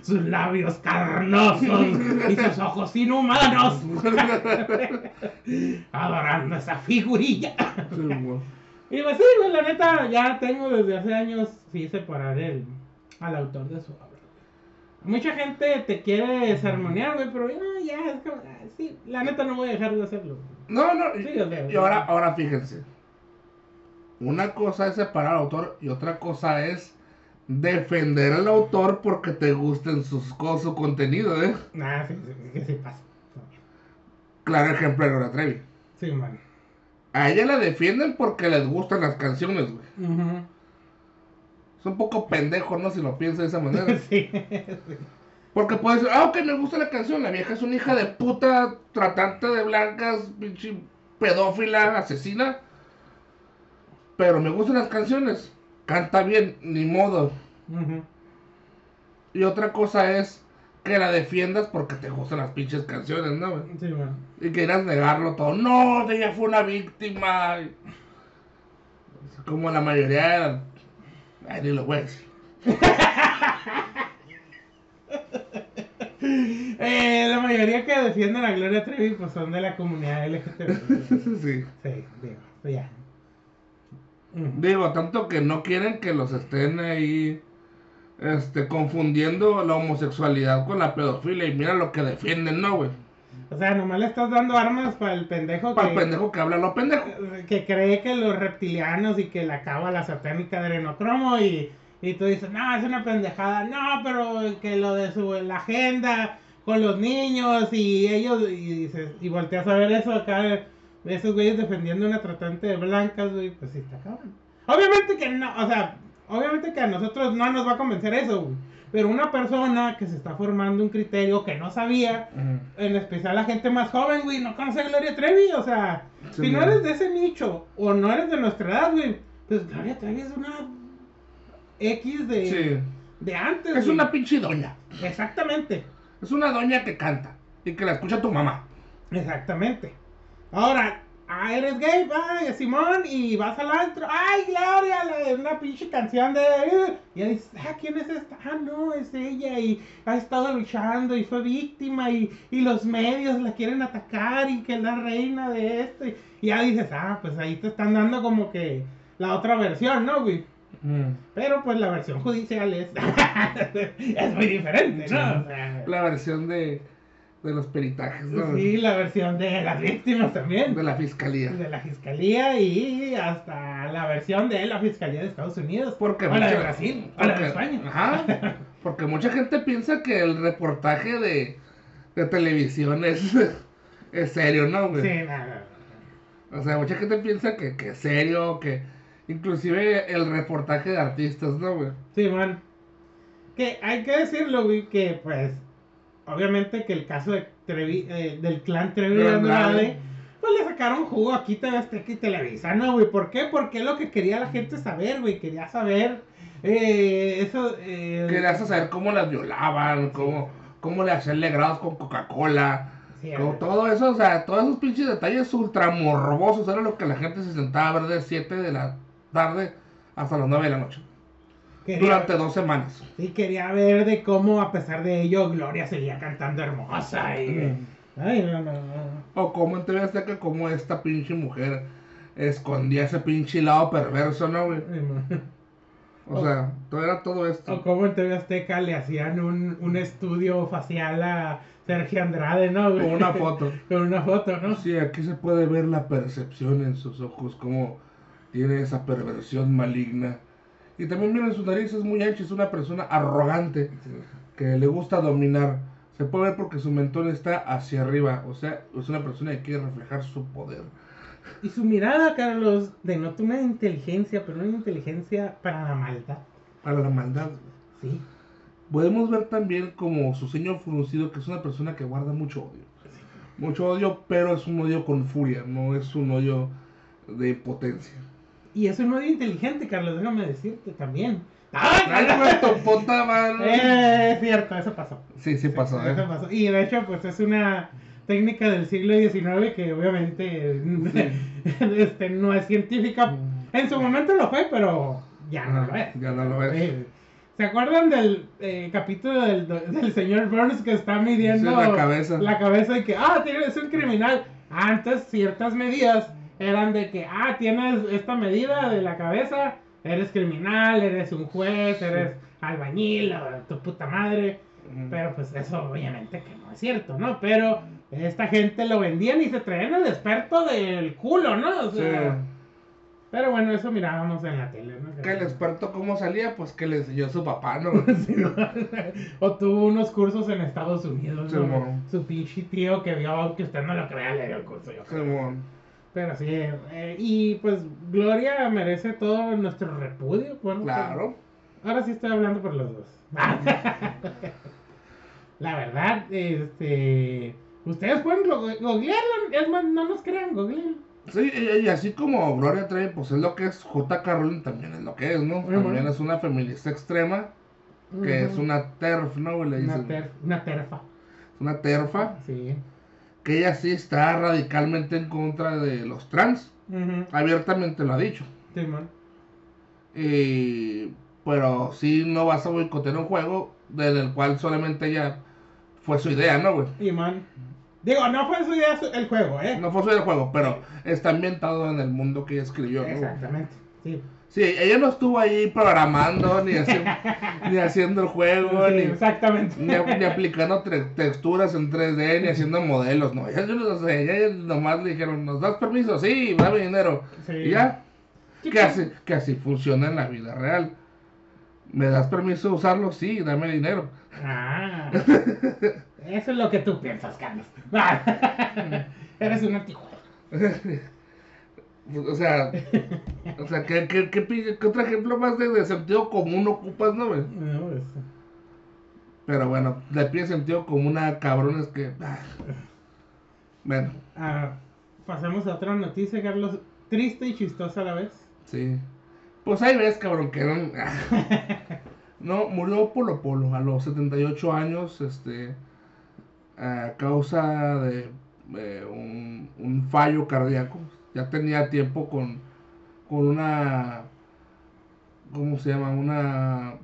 sus labios carnosos y sus ojos inhumanos. Adorando esa figurilla. Sí, güey. Y pues sí, güey, la neta, ya tengo desde hace años, sí, separar el, al autor de su obra. Mucha gente te quiere sermonear, güey, pero ya, ya, es como, ah, sí, la neta no voy a dejar de hacerlo. No, no. Sí, o sea, y ahora, ahora fíjense. Una cosa es separar al autor y otra cosa es defender al autor porque te gusten sus cosas, su contenido, ¿eh? Nah, sí, sí, sí, sí pasa. Claro ejemplo de Gloria Trevi. Sí, man. A ella la defienden porque les gustan las canciones, güey. Ujú. Es un poco pendejo, ¿no? Si lo piensas de esa manera. Sí. Porque puedes decir, ah, ok, me gusta la canción. La vieja es una hija de puta, tratante de blancas, pinche pedófila, asesina. Pero me gustan las canciones. Canta bien, ni modo. Y otra cosa es que la defiendas porque te gustan las pinches canciones, ¿no? Sí, man. Y quieras negarlo todo. No, ella fue una víctima. Como la mayoría. Ay, ni lo voy a decir. Eh, la mayoría que defienden a Gloria Trevi pues son de la comunidad LGTB. sí. Sí, digo, pues ya. Digo, tanto que no quieren que los estén ahí este, confundiendo la homosexualidad con la pedofilia. Y mira lo que defienden, ¿no, güey? O sea, nomás le estás dando armas para el pendejo Para que, el pendejo que habla lo pendejo. que cree que los reptilianos y que la cábala satánica del enocromo y, y tú dices, no, es una pendejada, no, pero que lo de su la agenda con los niños y ellos, y dices, y volteas a ver eso acá, esos güeyes defendiendo a una tratante de blancas, güey, pues sí está cabrón. Obviamente que no, o sea, obviamente que a nosotros no nos va a convencer eso, güey. Pero una persona que se está formando un criterio que no sabía, en especial la gente más joven, güey, no conoce a Gloria Trevi, o sea, Sí, si no eres de ese nicho o no eres de nuestra edad, güey, pues Gloria Trevi es una X de, Sí. de antes. Es güey. una pinche doña. Exactamente, Es una doña que canta. Y que la escucha tu mamá. exactamente. Ahora, ah, eres gay, vaya, Simón, y vas al antro, ay, Gloria, la de una pinche canción de... eh", Y dices, ah, ¿quién es esta? Ah, no, es ella, y ha estado luchando, y fue víctima, y, y los medios la quieren atacar, y que es la reina de esto, y, y ya dices, ah, pues ahí te están dando como que la otra versión, ¿no, güey? Pero pues la versión judicial es, es muy diferente, Sí. ¿no? O sea, La versión de, de los peritajes, ¿no? sí, la versión de las víctimas también. De la fiscalía. de la fiscalía y hasta la versión de la fiscalía de Estados Unidos. Porque o la de mucha- Brasil, o la de porque- España. Ajá. Porque mucha gente piensa que el reportaje de, de televisión es, es serio, ¿no, güey? Sí, nada. O sea, mucha gente piensa que, que es serio, que inclusive el reportaje de artistas, ¿no, güey? Sí, man. Que hay que decirlo, güey, que pues, obviamente que el caso de Trevi, eh, del clan Trevi de De Andrade, pues le sacaron jugo aquí TV Azteca y Televisa, ¿no, güey? ¿Por qué? Porque es lo que quería la gente saber, güey. Quería saber eh, eso. Eh, Querías saber cómo las violaban, cómo, cómo le hacían legrados con Coca-Cola. sí, todo eso, o sea, todos esos pinches detalles ultra morbosos era lo que la gente se sentaba a ver de 7 de la tarde hasta las 9 de la noche. Quería- Durante dos semanas. Sí, quería ver de cómo, a pesar de ello, Gloria seguía cantando hermosa y... Mm. Ay, no, no, no. O como en TV Azteca, como esta pinche mujer escondía ese pinche lado perverso, ¿no, güey? Ay. O sea, todo era todo esto. O como en TV Azteca le hacían un, un estudio facial a Sergio Andrade, ¿no? güey? Con una foto. Con una foto, ¿no? Sí, aquí se puede ver la percepción en sus ojos, como tiene esa perversión maligna. Y también miren, su nariz es muy ancha, es una persona arrogante que le gusta dominar. Se puede ver porque su mentón está hacia arriba, o sea, es una persona que quiere reflejar su poder. Y su mirada, Carlos, denota una inteligencia, pero una inteligencia para la maldad. Para la maldad. Sí. podemos ver también como su ceño fruncido, que es una persona que guarda mucho odio. Mucho odio, pero es un odio con furia, no es un odio de potencia. Y es un odio inteligente, Carlos, déjame decirte también. ¡Ay, güey, tu puta madre! Eh, es cierto, eso pasó. Sí, sí pasó, Eso ¿eh? pasó. Y de hecho, pues es una técnica del siglo XIX que obviamente este, no es científica. En su momento lo fue, pero ya no lo es. Ya no lo es. Sí. ¿Se acuerdan del eh, capítulo del, del señor Burns que está midiendo la cabeza. la cabeza y que, ah, es un criminal? Antes ciertas medidas eran de que, ah, tienes esta medida de la cabeza, eres criminal, eres un juez, eres albañil, o tu puta madre. Pero pues eso obviamente que no es cierto, ¿no? Pero esta gente lo vendían y se traían el experto del culo, ¿no? O Sí. Pero bueno, eso mirábamos en la tele, ¿no? Que el experto cómo salía, pues que le enseñó su papá, ¿no? Sí, ¿no? o tuvo unos cursos en Estados Unidos, Sí, ¿no? Su pinche tío que vio que usted no lo crea, le dio el curso, yo creo. Pero sí, eh, y pues Gloria merece todo nuestro repudio, bueno. Claro. ahora sí estoy hablando por los dos. La verdad, este... Ustedes pueden go- googlearlo, es más, no nos crean, googleen. Sí, y, y así como Gloria Trevi, pues es lo que es, J.K. Rowling también es lo que es, ¿no? También es una feminista extrema, que es una TERF, ¿no? Le Una, dicen. ter- una terfa, Una terfa, sí. Que ella sí está radicalmente en contra de los trans, abiertamente lo ha dicho. Simón. Y, pero sí no vas a boicotear un juego del cual solamente ella fue su idea, ¿no, güey? Y man. Digo, no fue su idea el juego, ¿eh? No fue su idea el juego, pero está ambientado en el mundo que ella escribió, ¿no? Exactamente. Sí. Sí, ella no estuvo ahí programando, ni, haci- ni haciendo el juego, Sí, ni, exactamente. ni, ni aplicando texturas en 3D, ni haciendo modelos, no. Ella, no sé, ella nomás le dijeron, ¿nos das permiso? Sí, dame dinero. Sí. Y ya, que así, que así funciona en la vida real. ¿Me das permiso de usarlo? Sí, dame dinero. Ah. Eso es lo que tú piensas, Carlos. Eres un antijuego. O sea, o sea ¿qué, qué, qué, qué otro ejemplo más de, de sentido común ocupas, no, güey? No, pues, Pero bueno, le pide sentido común a cabrones que... ah. Bueno, ah, pasemos a otra noticia, Carlos. Triste y chistosa a la vez. sí. Pues ahí ves, cabrón, que eran... No, murió Polo Polo a los 78 años, este... A causa de eh, un, un fallo cardíaco. Ya tenía tiempo con, con una... ¿Cómo se llama? Una...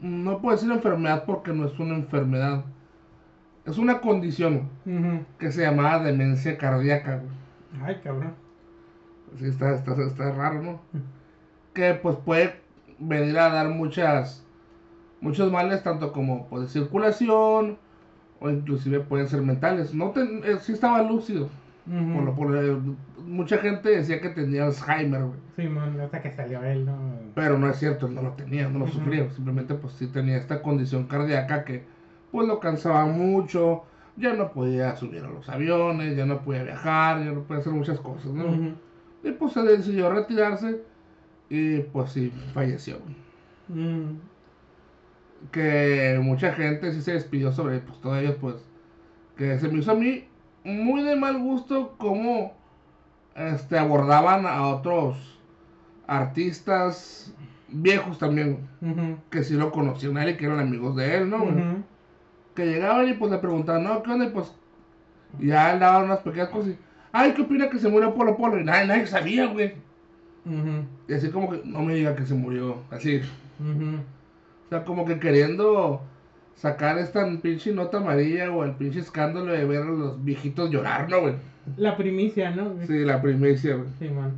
No puedo decir enfermedad porque no es una enfermedad. Es una condición que se llamaba demencia cardíaca. güey. Ay, cabrón. Sí, está, está, está raro, ¿no? Que pues puede venir a dar muchas muchos males, tanto como pues, de circulación o inclusive pueden ser mentales. No ten, eh, sí estaba lúcido. Por lo- por, eh, mucha gente decía que tenía Alzheimer, güey. Simón, hasta que salió él, ¿no? Pero no es cierto, él no lo tenía, no lo Ujú. sufría. Simplemente pues sí tenía esta condición cardíaca que pues lo cansaba mucho. Ya no podía subir a los aviones, ya no podía viajar, ya no podía hacer muchas cosas, ¿no? Y pues se decidió retirarse y pues sí, falleció. Mm. Que mucha gente sí se despidió sobre pues todo ello, pues que se me hizo a mí muy de mal gusto cómo este, abordaban a otros artistas viejos también, que sí lo conocían a él y que eran amigos de él, ¿no? Que llegaban y pues le preguntaban, no, ¿qué onda? Y pues ya él daba unas pequeñas cosas y, ay, ¿qué opina que se murió Polo Polo? Y nadie, nadie sabía, güey. Y así como que, no me diga que se murió, así. O sea, como que queriendo sacar esta pinche nota amarilla o el pinche escándalo de ver a los viejitos llorar, ¿no, güey? La primicia, ¿no? Sí, la primicia, güey. Simón.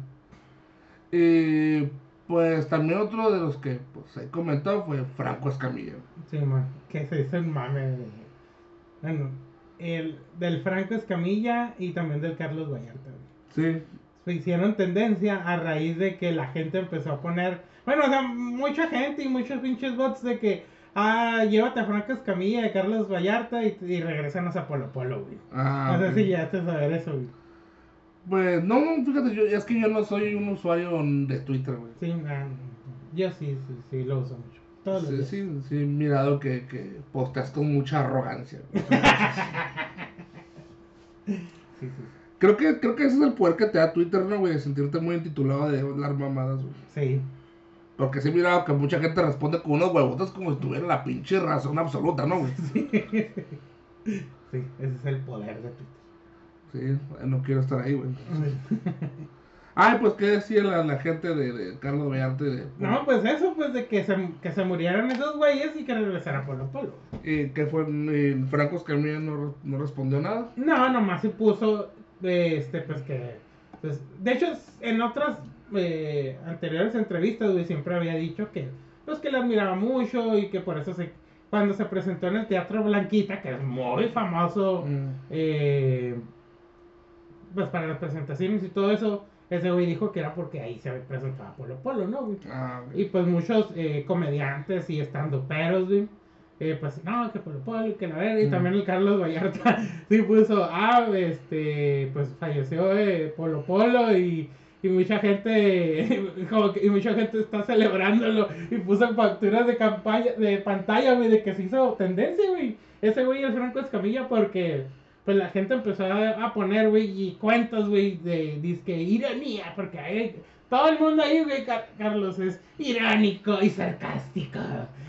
Y pues también otro de los que pues ahí comentó fue Franco Escamilla. güey. Simón. Que se hizo un mame. de- Bueno, el del Franco Escamilla y también del Carlos Vallarta. güey. Sí, Se hicieron tendencia a raíz de que la gente empezó a poner. Bueno, o sea, mucha gente y muchos pinches bots de que. Ah, llévate a Franco Escamilla de Carlos Vallarta y, y regresanos a Polo Polo, güey. ah, no sé si llegaste a saber eso, güey. Pues no, fíjate, yo, es que yo no soy un usuario de Twitter, güey. Sí, ah, yo sí, sí, sí, lo uso mucho. Todos los Sí, días. sí, sí, mirado que, que posteas con mucha arrogancia. güey. Sí, sí. creo, que, creo que ese es el poder que te da Twitter, ¿no, güey? De sentirte muy intitulado de hablar mamadas, güey. Sí. Porque sí he mirado que mucha gente responde con unos huevotes como si tuviera la pinche razón absoluta, ¿no, güey? Sí, ese es el poder de Twitter. Sí, no quiero estar ahí, güey. Ay, pues, ¿qué decía la, la gente de, de Carlos Vellante? De, No, pues eso, pues de que se, que se murieran esos güeyes y que regresara Polo Polo. ¿Y qué fue? ¿Y Franco Escamilla no, no respondió nada? No, nomás se puso, este, pues que, pues, de hecho, en otras eh, anteriores entrevistas, güey, siempre había dicho que, pues, que la admiraba mucho y que por eso se, cuando se presentó en el Teatro Blanquita, que es muy famoso, Mm. eh, pues, para las presentaciones y todo eso, ese güey dijo que era porque ahí se presentaba Polo Polo, ¿no, güey? Ah, Y pues muchos eh, comediantes y estandoperos, güey. Eh, pues no, que Polo Polo, y que la verga. Y Mm. también el Carlos Vallarta sí puso, ah, este, pues falleció eh, Polo Polo y, y mucha gente, como que, y mucha gente está celebrándolo. Y puso facturas de campaña, de pantalla, güey, de que se hizo tendencia, güey. Ese güey el Franco Escamilla porque pues la gente empezó a, a poner, güey, y cuentos, güey, de disque ironía, porque ahí, todo el mundo ahí, güey, Car- Carlos, es irónico y sarcástico.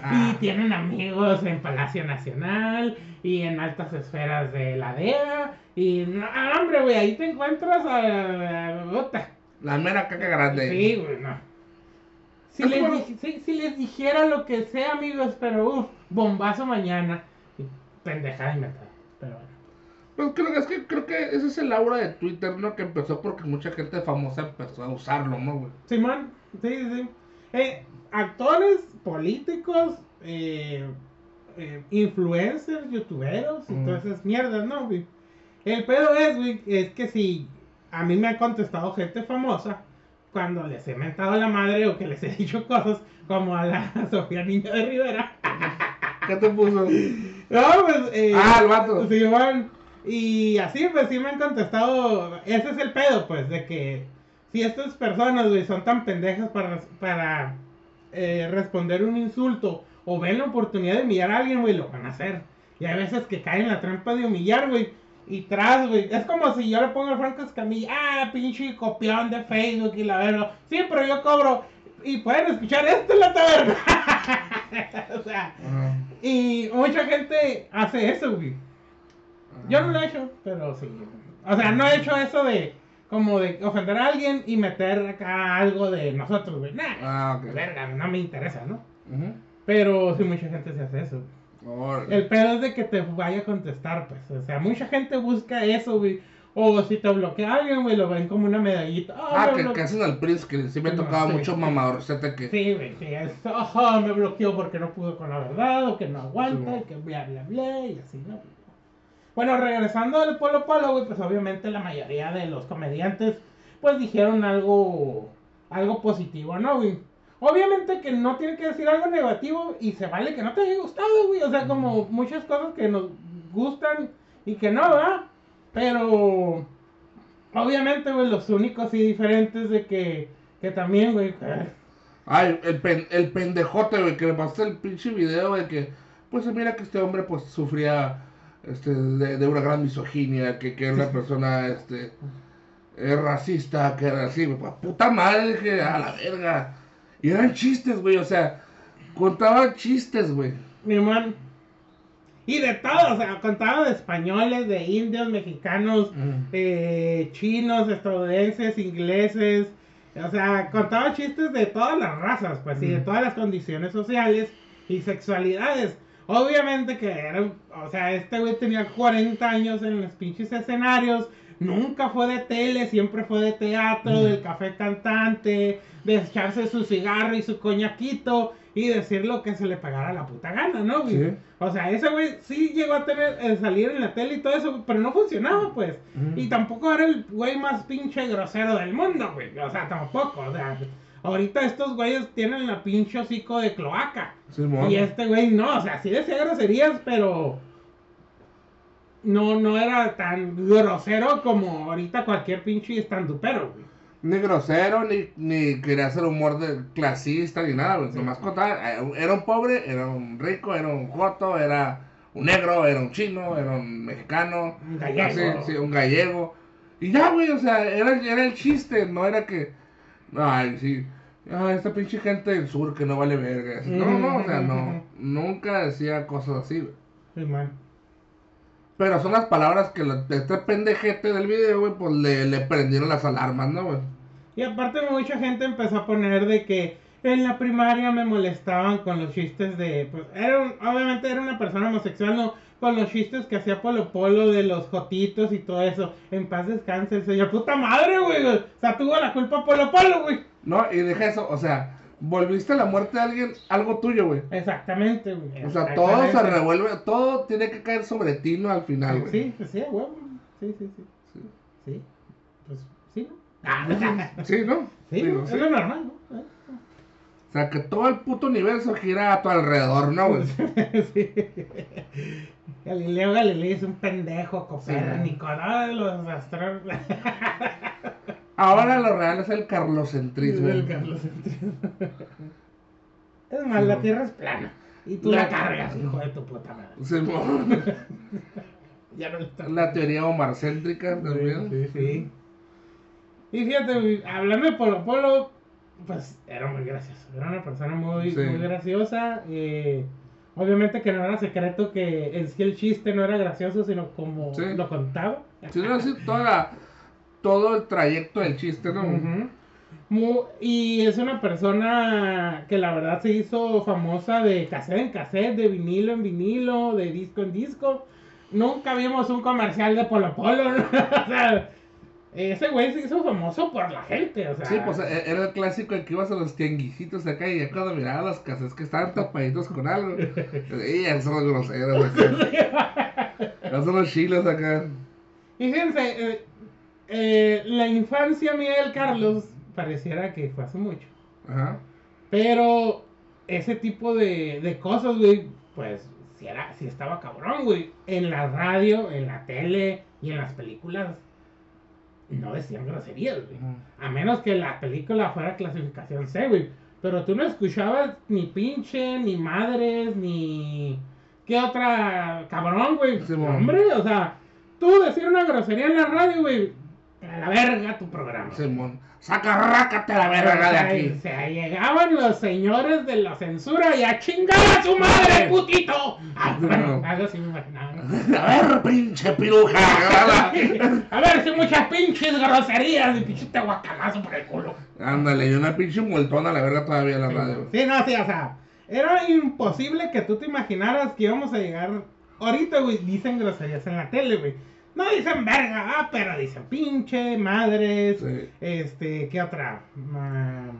Ah. Y tienen amigos en Palacio Nacional y en altas esferas de la DEA. Y, no, hombre, güey, ahí te encuentras a... a- puta. La mera caca grande. Sí, güey, no. Si Es les, si, si les dijera lo que sea, amigos, pero uff, bombazo mañana. Y pendejada inventada, pero bueno. Pues creo, es que creo que ese es el aura de Twitter, ¿no? Que empezó porque mucha gente famosa empezó a usarlo, ¿no, güey? Simón, sí, sí, sí. Eh, actores, políticos, eh, eh, influencers, youtuberos y Mm. todas esas mierdas, ¿no, güey? El pedo es, güey, es que si a mí me ha contestado gente famosa cuando les he mentado la madre o que les he dicho cosas como a la Sofía Niño de Rivera. ¿Qué te puso? No, pues, eh, Ah, el vato. Sí, van. Y así, pues sí me han contestado. Ese es el pedo, pues, de que si estas personas, güey, son tan pendejas para, para eh, responder un insulto o ven la oportunidad de humillar a alguien, güey, lo van a hacer. Y hay veces que caen en la trampa de humillar, güey. Y tras, güey. Es como si yo le pongo al Franco Escamilla, ah, pinche copión de Facebook y la verga. Sí, pero yo cobro. Y pueden escuchar esto en la taberna. o sea. Y mucha gente hace eso, güey. Yo no lo he hecho, pero sí. O sea, no he hecho eso de como de ofender a alguien y meter acá algo de nosotros, güey. Nah, Ah, ok. verga, no me interesa, ¿no? Pero sí, mucha gente se hace eso. El pedo es de que te vaya a contestar, pues. O sea, mucha gente busca eso, güey. O si te bloquea alguien, güey, lo ven como una medallita. Ah, me que, que hacen al Prince, que sí me No, tocaba sí. mucho mamadorcete que... Sí, güey, sí, es, ajá, me bloqueó porque no pudo con la verdad, o que no aguanta, Sí, y que bla, bla, bla, y así, ¿no? Bueno, regresando al Polo Polo, güey, pues obviamente la mayoría de los comediantes, pues dijeron algo, algo positivo, ¿no, güey? Obviamente que no tiene que decir algo negativo y se vale que no te haya gustado, güey, o sea, como muchas cosas que nos gustan y que no, ¿verdad? Pero, obviamente, güey, los únicos y diferentes de que, que también, güey, Ay, el, pen- el pendejote, güey, que le pasaste el pinche video de que, pues mira que este hombre, pues, sufría este, de, de una gran misoginia, que, que era una persona, este, eh, racista, que era así, güey, pues, puta madre, dije, a la verga. Y eran chistes, güey, o sea, contaba chistes, güey. Mi man. Y de todo, o sea, contaba de españoles, de indios, mexicanos, Mm. eh, chinos, estadounidenses, ingleses. O sea, contaba chistes de todas las razas, pues, y de Mm. todas las condiciones sociales y sexualidades. Obviamente que era, o sea, este güey tenía 40 años en los pinches escenarios. Nunca fue de tele, siempre fue de teatro, Mm. del café cantante, de echarse su cigarro y su coñaquito y decir lo que se le pagara la puta gana, ¿no, güey? Sí. O sea, ese güey sí llegó a tener, eh, salir en la tele y todo eso, pero no funcionaba, pues. Mm. Y tampoco era el güey más pinche grosero del mundo, güey. O sea, tampoco. O sea, ahorita estos güeyes tienen la pinche hocico de cloaca. Simón. Y este güey no, o sea, sí decía groserías, pero no, no era tan grosero como ahorita cualquier pinche estandupero, güey. Ni grosero, ni, ni quería hacer humor de clasista, ni nada, güey. Nomás contaba, eh, era un pobre, era un rico, era un joto, era un negro, era un chino, era un mexicano. Un gallego. así, sí, un gallego. Y ya, güey, o sea, era, era el chiste, no era que. Ay, sí. Ah, esta pinche gente del sur que no vale verga. No, no, o sea, no. Nunca decía cosas así, güey. Sí, man. Pero son las palabras que la- este pendejete del video, güey, pues le, le prendieron las alarmas, ¿no, güey? Y aparte mucha gente empezó a poner de que en la primaria me molestaban con los chistes de, pues, era un- obviamente era una persona homosexual, no, con los chistes que hacía Polo Polo de los jotitos y todo eso. En paz descanse el señor, puta madre, güey. O sea, tuvo la culpa Polo Polo, güey. No, y deja eso, o sea, volviste la muerte de alguien algo tuyo, güey. Exactamente, güey. O sea, todo se revuelve, todo tiene que caer sobre ti, ¿no? Al final, güey. Sí, pues sí, a huevo. Sí, sí, sí. Sí. Sí. Pues sí, ¿no? Ah, Sí, ¿no? sí, es sí. lo normal, ¿no? O sea, que todo el puto universo gira a tu alrededor, ¿no, güey? sí. Galileo Galilei es un pendejo, Copérnico, ¿no? Los astros. Ahora lo real es el carlocentrismo. El carlocentrismo. Es más, la Tierra es plana. Y tú la, La- cargas, hijo de tu puta madre. Sí, mo- Ya no está. la teoría homarcéntrica también. Sí, sí. Y fíjate, hablando de Polo Polo, pues era muy gracioso. Era una persona muy, Sí. muy graciosa. eh, obviamente que no era secreto que en sí el chiste no era gracioso, sino como Sí. lo contaba. Sí, no, sí, toda la- todo el trayecto del chiste, ¿no? Ujú. Mu- y es una persona que la verdad se hizo famosa de cassette en cassette, de vinilo en vinilo, de disco en disco. Nunca vimos un comercial de Polo Polo, ¿no? o sea, ese güey se hizo famoso por la gente, o sea. Sí, pues e- era el clásico de que ibas a los tianguisitos acá y ya cuando mirabas las casas que estaban tapaditos con algo. Y son los groseros acá. Son los chilos acá. Fíjense, eh, eh, la infancia mía del Carlos pareciera que fue hace mucho. Ajá. Pero ese tipo de, de cosas, güey, pues sí, era, sí estaba cabrón, güey. En la radio, en la tele y en las películas no decían groserías, güey. A menos que la película fuera clasificación C, güey. Pero tú no escuchabas ni pinche, ni madres, ni... ¿Qué otra cabrón, güey? Sí. Hombre, o sea, tú decir una grosería en la radio, güey. A la verga tu programa. Simón. Saca, rácate la verga de aquí. O sea, llegaban los señores de la censura y a chingar a su madre, putito. Ah, bueno, algo así me imaginaba. A ver, pinche piruja. A ver si muchas pinches groserías y pinche guacamazo por el culo. Ándale, y una pinche multona a la verga todavía en la radio. Sí, no, sí, o sea, era imposible que tú te imaginaras que íbamos a llegar. Ahorita, güey, dicen groserías en la tele, güey. No dicen verga, ah, pero dicen pinche, madres, Sí. este, ¿qué otra? Ah,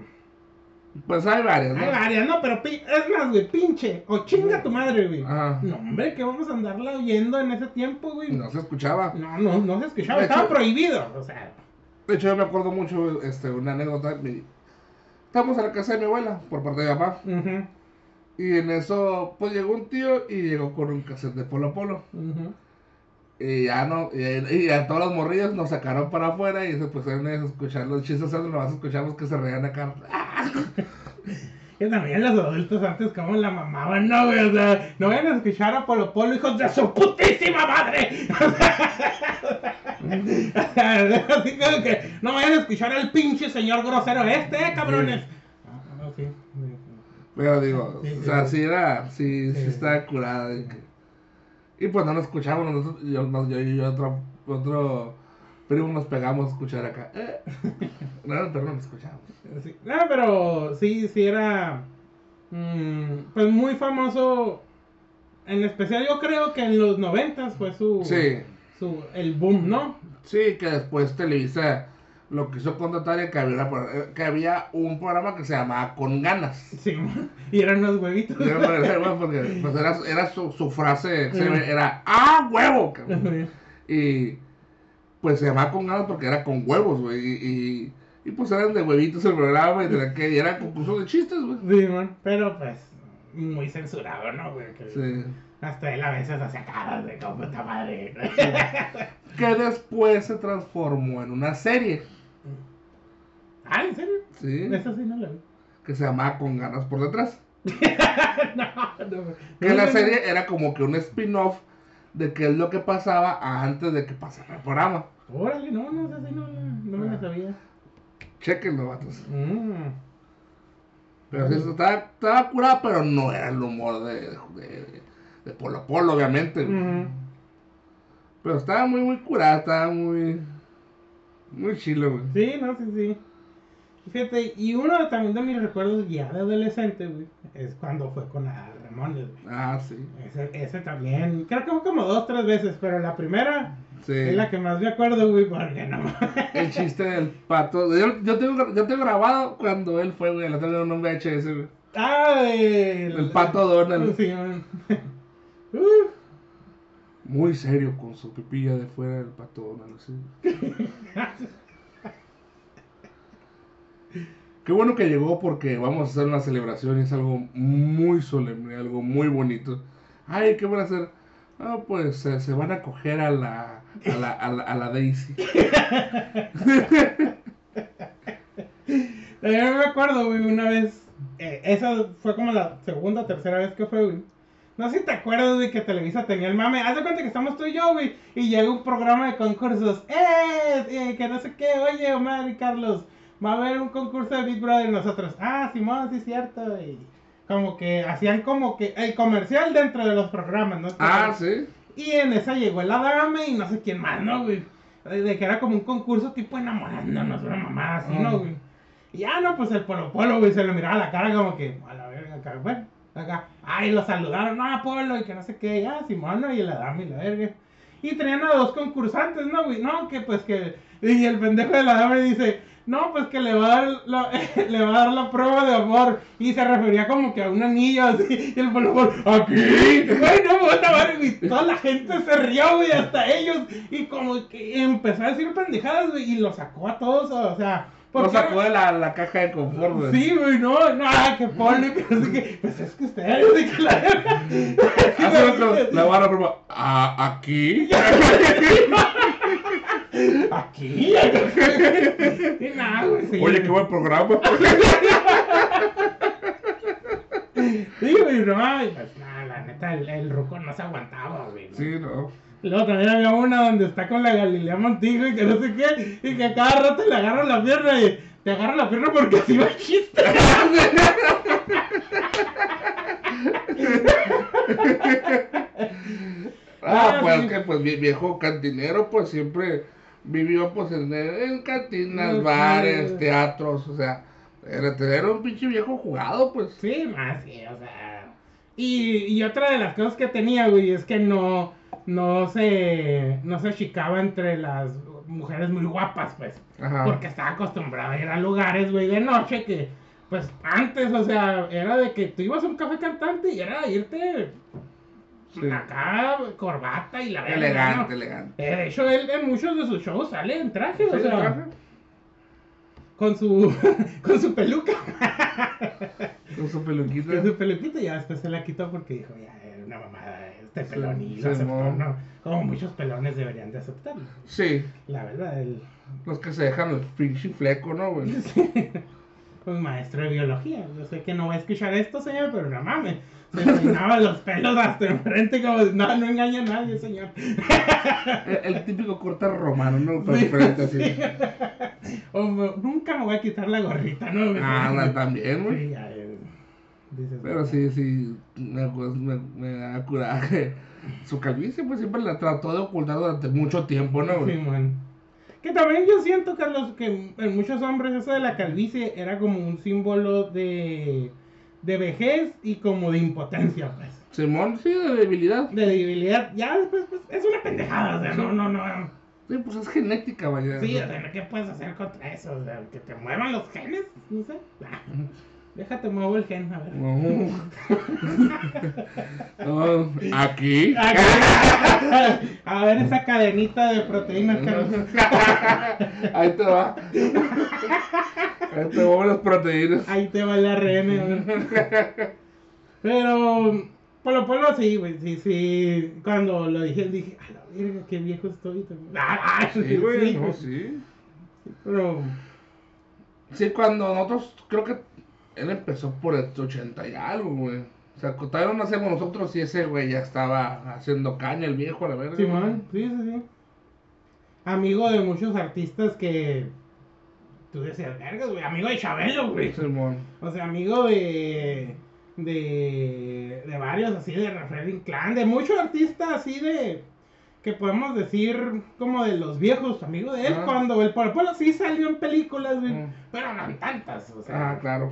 Pues hay varias, Hay ¿no? varias, no, pero es más, güey, pinche, o chinga tu madre, güey. Ajá. No, hombre, que vamos a andarla oyendo en ese tiempo, güey. No se escuchaba. No, no, no se escuchaba, De estaba hecho- prohibido, o sea. De hecho, yo me acuerdo mucho, este, una anécdota. mi- Estamos en la casa de mi abuela, por parte de mi papá. Y en eso, pues llegó un tío y llegó con un cassette de Polo Polo. Y ya no, y, a todos los morrillos nos sacaron para afuera y se pusieron a escuchar los chistes, ¿sabes? nomás escuchamos que se reían acá. Y también los adultos antes como la mamaban, no, güey, o sea, no vayan a escuchar a Polo Polo, hijos de su putísima madre. Así como que no vayan a escuchar al pinche señor grosero este, eh, cabrones. Ah, no, sí, sí, Pero digo, o sea, sí era, sí, sí, Sí. estaba curada. Y, pues no nos escuchamos, nosotros, yo, yo y otro, otro primo nos pegamos a escuchar acá. Eh. No, pero no nos escuchamos. Sí, No, pero sí, sí era mm, pues muy famoso. En especial yo creo que en los noventas fue su, Sí, su el boom, ¿no? sí, que después Televisa lo quiso contratar y que había, una que había un programa que se llamaba Con Ganas. Sí, y eran unos huevitos. Bueno, porque pues era, era su, su frase, era ¡Ah, huevo! cabrón". Y pues se llamaba con ganas porque era con huevos, güey. Y, y, y, pues eran de huevitos el programa y, de que, y era concurso de chistes, güey. Sí, man, pero pues muy censurado, ¿no, güey? Que Sí. Hasta él a veces hacía caras de como puta madre. Que después se transformó en una serie. Ah, ¿en serio? Sí. Esa sí no la vi. Que se llamaba Con ganas por detrás. no, no. Que No, la no, serie era como que un spin-off de qué es lo que pasaba antes de que pasara el programa. Órale, no, no, esa sí no, la- no me la sabía. Chequenlo, vatos. Mm. Pero sí, estaba, estaba curada, pero no era el humor de, de, de Polo Polo, obviamente. Pero estaba muy, muy curada, estaba muy. Muy chilo, güey. Sí, no, sí, sí. Fíjate, y uno también de mis recuerdos ya de adolescente, güey, es cuando fue con la Ramones, güey. Ah, sí. Ese, ese también, creo que fue como dos, tres veces, pero la primera Sí. es la que más me acuerdo, güey, porque no. El chiste del pato. Yo, yo, tengo, yo tengo grabado cuando él fue, güey. La tengo en un VHS, güey. Ah, el, El pato Donald. Sí. Muy serio con su pipilla de fuera del pato Donald, sí. Qué bueno que llegó porque vamos a hacer una celebración y es algo muy solemne, algo muy bonito. Ay, ¿qué van a hacer? Ah, pues se- se van a coger a la, a la, a la, a la Daisy. Eh, Yo me acuerdo, güey, una vez. eh, esa fue como la segunda o tercera vez que fue, güey. No sé si te acuerdas, güey, que Televisa tenía el mame. Haz de cuenta que estamos tú y yo, güey. Y llega un programa de concursos. ¡Eh! eh, que no sé qué. Oye, Omar y Carlos. Va a haber un concurso de Big Brother. Nosotros. Ah, Simón, sí, es cierto. Y como que hacían como que el comercial dentro de los programas, ¿no? Ah, sí. Y en esa llegó el Adame y no sé quién más, ¿no, güey? De de que era como un concurso tipo enamorándonos, una mamá así, ¿no, Mm. güey? Y ya, no, pues el Polo Polo, güey, se le miraba la cara como que, a la verga, acá, bueno, acá. Ay, lo saludaron, no, Polo, y que no sé qué, ya, Simón, ¿no? y el Adame y la verga. Y tenían a dos concursantes, ¿no, güey? No, que pues que. Y el pendejo del Adame dice, no, pues que le va a dar la, le va a dar la prueba de amor. Y se refería como que a un anillo así. Y el Polo, aquí. Güey, no, puta madre, güey. Toda la gente se rió, güey, hasta ellos. Y como que empezó a decir pendejadas, güey, y lo sacó a todos, o sea. Lo porque- sacó de la, la caja de confort, güey. Sí, güey, no, no, ah, que Polo, que no sé qué. Pues es que ustedes, de que la Hace que la barra prueba. Ah, aquí. Aquí. Nada, güey. Oye, qué buen programa. Sí, güey, no, pues nada, la neta, el, el ruco no se aguantaba, güey. ¿no? Sí, no. Luego también había una donde está con la Galilea Montijo y que no sé qué, y que a cada rato le agarra la pierna y te agarra la pierna porque así va el chiste. Ah, Ah, pues que pues vie- viejo cantinero, pues siempre vivió pues en, en cantinas, bares, teatros, o sea, era, era un pinche viejo jugado, pues. Sí, más, sí, o sea. Y, y otra de las cosas que tenía, güey, es que no, no se, no se chicaba entre las mujeres muy guapas, pues. Ajá. Porque estaba acostumbrado a ir a lugares, güey, de noche que, pues, antes, o sea, era de que tú ibas a un café cantante y era irte Sí. acá, corbata y la verga, Elegante, ¿no? elegante. Eh, De hecho, él en muchos de sus shows sale en traje, o Sí, sea, traje, con su, con su peluca. Con su peluquita. Con su peluquita y ya después se la quitó porque dijo, ya, era una mamada este Sí, pelón y sí, lo aceptó. ¿no? Como muchos pelones deberían de aceptarlo. Sí, La verdad, él... los que se dejan el pinche fleco, ¿no, güey? Un maestro de biología. Yo sé que no va a escuchar esto, señor, pero no mames. Se peinaba los pelos hasta enfrente como no, no engaña a nadie, señor. El, el típico corte romano, ¿no? Por Sí, frente así. sí. O nunca me voy a quitar la gorrita, ¿no? Ah, no, también, güey. eh, dices, Pero sí, sí, me, pues, me, me da coraje. Su calvicie, pues siempre la trató de ocultar durante mucho tiempo, ¿no, Sí, man. Que también yo siento, Carlos, que en muchos hombres eso de la calvicie era como un símbolo de, de vejez y como de impotencia, pues. Simón, sí, de debilidad. De debilidad. Ya después, pues, es una pendejada, o sea, no, no, no. Sí, pues es genética, vaya. Sí, o sea, ¿qué puedes hacer contra eso? O sea, que te muevan los genes, no sé. Déjate muevo el gen, a ver. No. No, Aquí. A ver esa cadenita de proteínas, Carlos. Ahí te va. Ahí te van las proteínas. Ahí te va el ARN. Pero, por lo polo sí, güey, sí, sí. Cuando lo dije, dije, a la verga, qué viejo estoy. Ah, Sí, güey, sí, no, sí. Pero, Sí, cuando nosotros, creo que él empezó por el 80 y algo, güey. O sea, todavía no nacemos nosotros y ese güey ya estaba haciendo caña, el viejo, a la verga. Simón, sí, sí, sí. Amigo de muchos artistas que. Tú decías, vergas, güey. Amigo de Chabelo, güey. Simón. O sea, amigo de. De. De varios así, de Rafael Inclán. De muchos artistas así de. Que podemos decir como de los viejos, amigo de él. Ah. Cuando el Polo sí salió en películas, güey. Pero no en tantas, o sea. Ah, claro.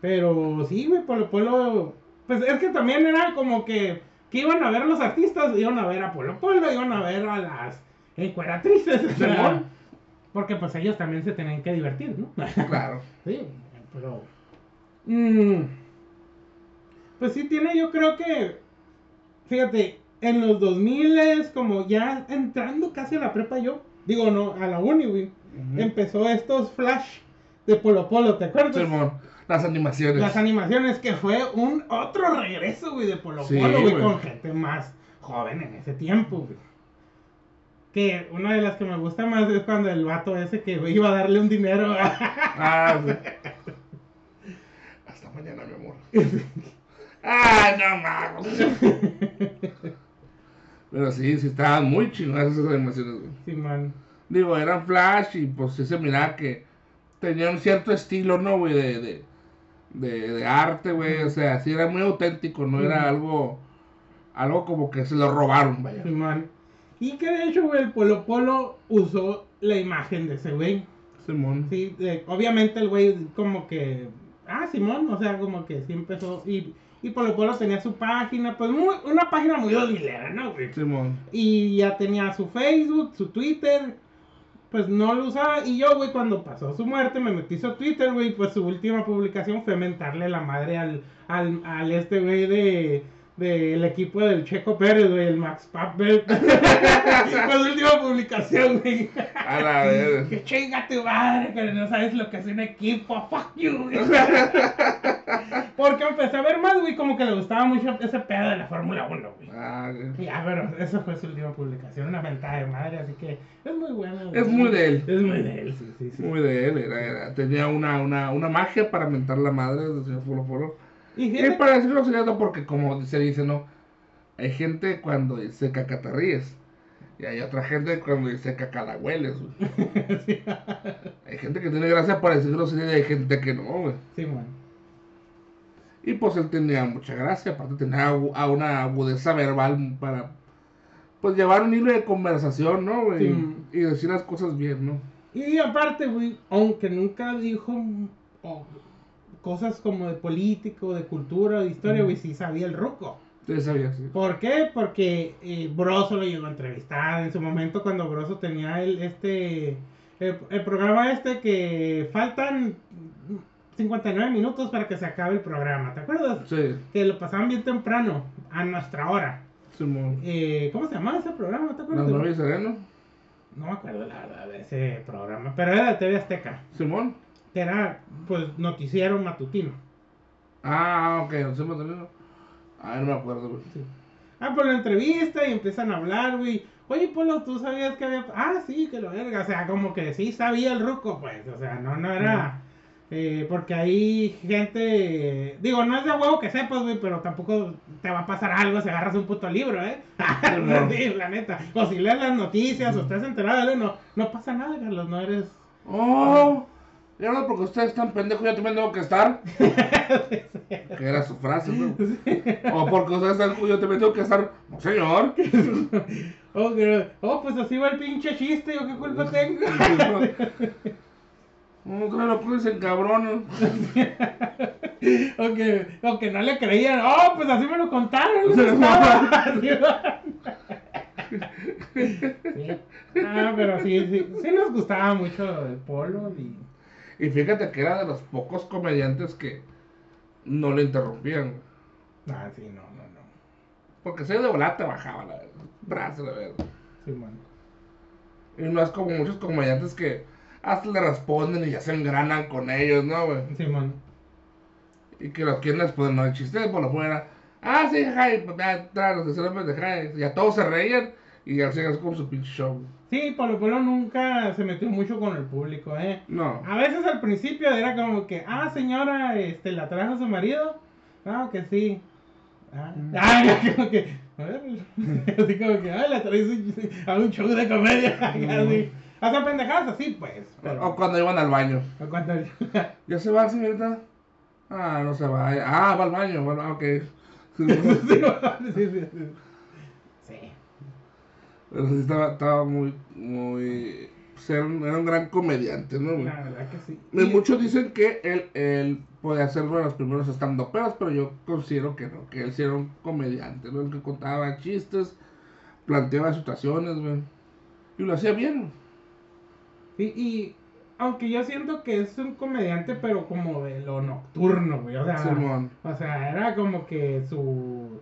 Pero sí, güey, Polo Polo. Pues es que también era como que. Que iban a ver los artistas, iban a ver a Polo Polo, iban a ver a las encueratrices. o sea, Simón. porque pues ellos también se tenían que divertir, ¿no? Claro. sí, pero. mm, pues sí, tiene, yo creo que. Fíjate, en los 2000 es como ya entrando casi a la prepa yo. Digo, no, a la uni, güey. Empezó estos flash de Polo Polo, ¿te acuerdas? Simón. Las animaciones. Las animaciones, que fue un otro regreso, güey, de Polo Sí, Polo, güey, güey. con gente más joven en ese tiempo, güey. Que una de las que me gusta más es cuando el vato ese que güey, iba a darle un dinero. Ah, sí. Hasta mañana, mi amor. Ah, no mames. Pero sí, sí estaban muy chingadas esas animaciones, güey. sí, man. Digo, eran flash y pues sí se miraba que tenían un cierto estilo, ¿no, güey? De, de, de, de arte, güey. O sea, sí era muy auténtico, no era algo, algo como que se lo robaron, vaya. Sí. Y que de hecho, güey, el Polo Polo usó la imagen de ese güey. Simón. Sí, de- obviamente el güey como que... Ah, Simón, o sea, como que sí empezó... Y, y Polo Polo tenía su página, pues muy- una página muy 2000 ¿no, güey? Simón. Y ya tenía su Facebook, su Twitter. Pues no lo usaba. Y yo, güey, cuando pasó su muerte, me metí a Twitter, güey. Pues su última publicación fue mentarle la madre al, al, al este güey de del equipo del Checo Pérez, güey, el Max Papel. fue su última publicación, güey. A la vez. Que chinga tu madre, que no sabes lo que es un equipo, fuck you. güey. Porque empecé a ver más, güey, como que le gustaba mucho ese pedo de la Fórmula 1, güey. Ah, güey. Ya, pero esa fue su última publicación, una mentada de madre, así que es muy bueno. Es muy de él. Es muy de él, sí, sí, sí. Muy de él, era, era- tenía una, una, una magia para mentar la madre del señor Polo Polo. Y para decirlo secreto porque como se dice, ¿no? Hay gente cuando dice caca te ríes. Y hay otra gente cuando dice caca la hueles, güey. sí, Hay gente que tiene gracia para decir grosería y hay gente que no, güey. sí, man. Y pues él tenía mucha gracia, aparte tenía a una agudeza verbal para pues llevar un hilo de conversación, ¿no, güey? Sí. Y decir las cosas bien, ¿no? Y aparte, güey, aunque nunca dijo oh, cosas como de político, de cultura, de historia, güey, sí sabía el ruco. Ustedes sabían, sí. ¿Por qué? Porque eh, Broso lo llegó a entrevistar en su momento cuando Broso tenía el, este, el, el programa este que faltan 59 minutos para que se acabe el programa, ¿te acuerdas? Sí, Que lo pasaban bien temprano, a nuestra hora. Simón. Eh, ¿Cómo se llamaba ese programa? ¿Te acuerdas? Sereno. No me acuerdo la verdad de ese programa, pero era de TV Azteca, Simón. Que era pues noticiero matutino. Ah, ok, no sé más Ah, no me acuerdo, güey. Ah, por la entrevista y empiezan a hablar, güey. Oye, Polo, ¿tú sabías que había...? Ah, sí, que lo verga. O sea, como que sí sabía el ruco, pues. O sea, no, no era... eh, porque hay gente... Digo, no es de huevo que sepas, güey, pero tampoco te va a pasar algo si agarras un puto libro, ¿eh? no. sí, la neta. O si lees las noticias o estás enterado no, no pasa nada, Carlos. No eres... Oh, ya no, porque ustedes están pendejos, yo también tengo que estar. que era su frase, ¿no? O porque ustedes están, yo también tengo que estar. No, señor. Oh, que- oh, pues así va el pinche chiste, ¿yo qué culpa tengo? No, no lo dicen cabrón. O que, o que no le creían. Oh, pues así me lo contaron. Ah, pero sí, sí, sí nos gustaba mucho el polo y... Y fíjate que era de los pocos comediantes que no le interrumpían. Ah, sí, no, no, no. Porque si de volada te bajaba la brazo, la verdad. Sí, man. Y no es como muchos comediantes que hasta le responden y ya se engranan con ellos, ¿no, güey? Sí, man. Y que los quieren responder, no, el chiste por lo fuera. Ah, sí, jai, pues ya, los de de jai. Ya todos se reían. Y ya se con su pinche show. Sí, Polo Polo nunca se metió mucho con el público, ¿eh? No. A veces al principio era como que, ah, señora, este, ¿la trajo su marido? Ah, que sí. Ah, Mm. ah, como que, a ver, así como que, ah, la trae su- a un show de comedia, así. Hasta pendejadas así, pues. Pero, O cuando iban al baño. o cuando- ¿Ya se va, señorita? Ah, no se va. Ah, va al baño. Bueno, ah, ok. Sí, sí. Sí. Pero sí estaba, estaba muy, muy... pues, era, un, era un gran comediante, ¿no? güey? La verdad que sí. Y Y- muchos dicen que él, él podía ser uno de los primeros stand peros pero yo considero que no, que él sí era un comediante, ¿no? El que contaba chistes, planteaba situaciones, güey. Y lo hacía bien. Sí, y aunque yo siento que es un comediante, pero como de lo nocturno, güey. O sea, Simón. o sea, era como que su.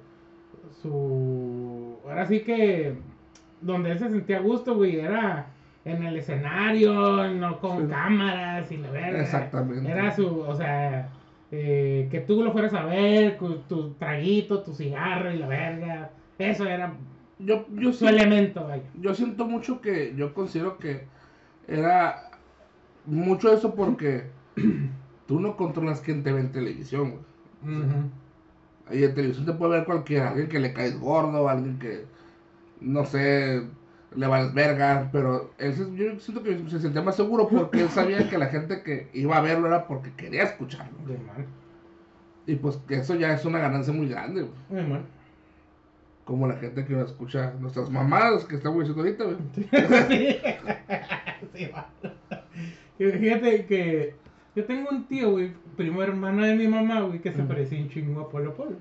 Su. Ahora sí que. Donde él se sentía a gusto, güey, era en el escenario, no con Sí. cámaras y la verga. Exactamente. Era su. O sea. eh, que tú lo fueras a ver, tu traguito, tu cigarro y la verga. Eso era Yo, yo, su elemento, vaya. yo siento mucho que, yo considero que era mucho eso porque tú no controlas quién te ve en televisión, güey. Ujú. Ahí en televisión te puede ver cualquiera, alguien que le caes gordo, alguien que, no sé, le vales verga, pero él se- yo siento que se sentía más seguro porque él sabía que la gente que iba a verlo era porque quería escucharlo. De mal. Y pues que eso ya es una ganancia muy grande, güey. De mal. Como la gente que nos escucha, nuestras mamadas que estamos diciendo ahorita, güey. sí, sí, va. Fíjate que yo tengo un tío, güey, primo hermano de mi mamá, güey, que se Ujú. parecía un chingo a Polo Polo.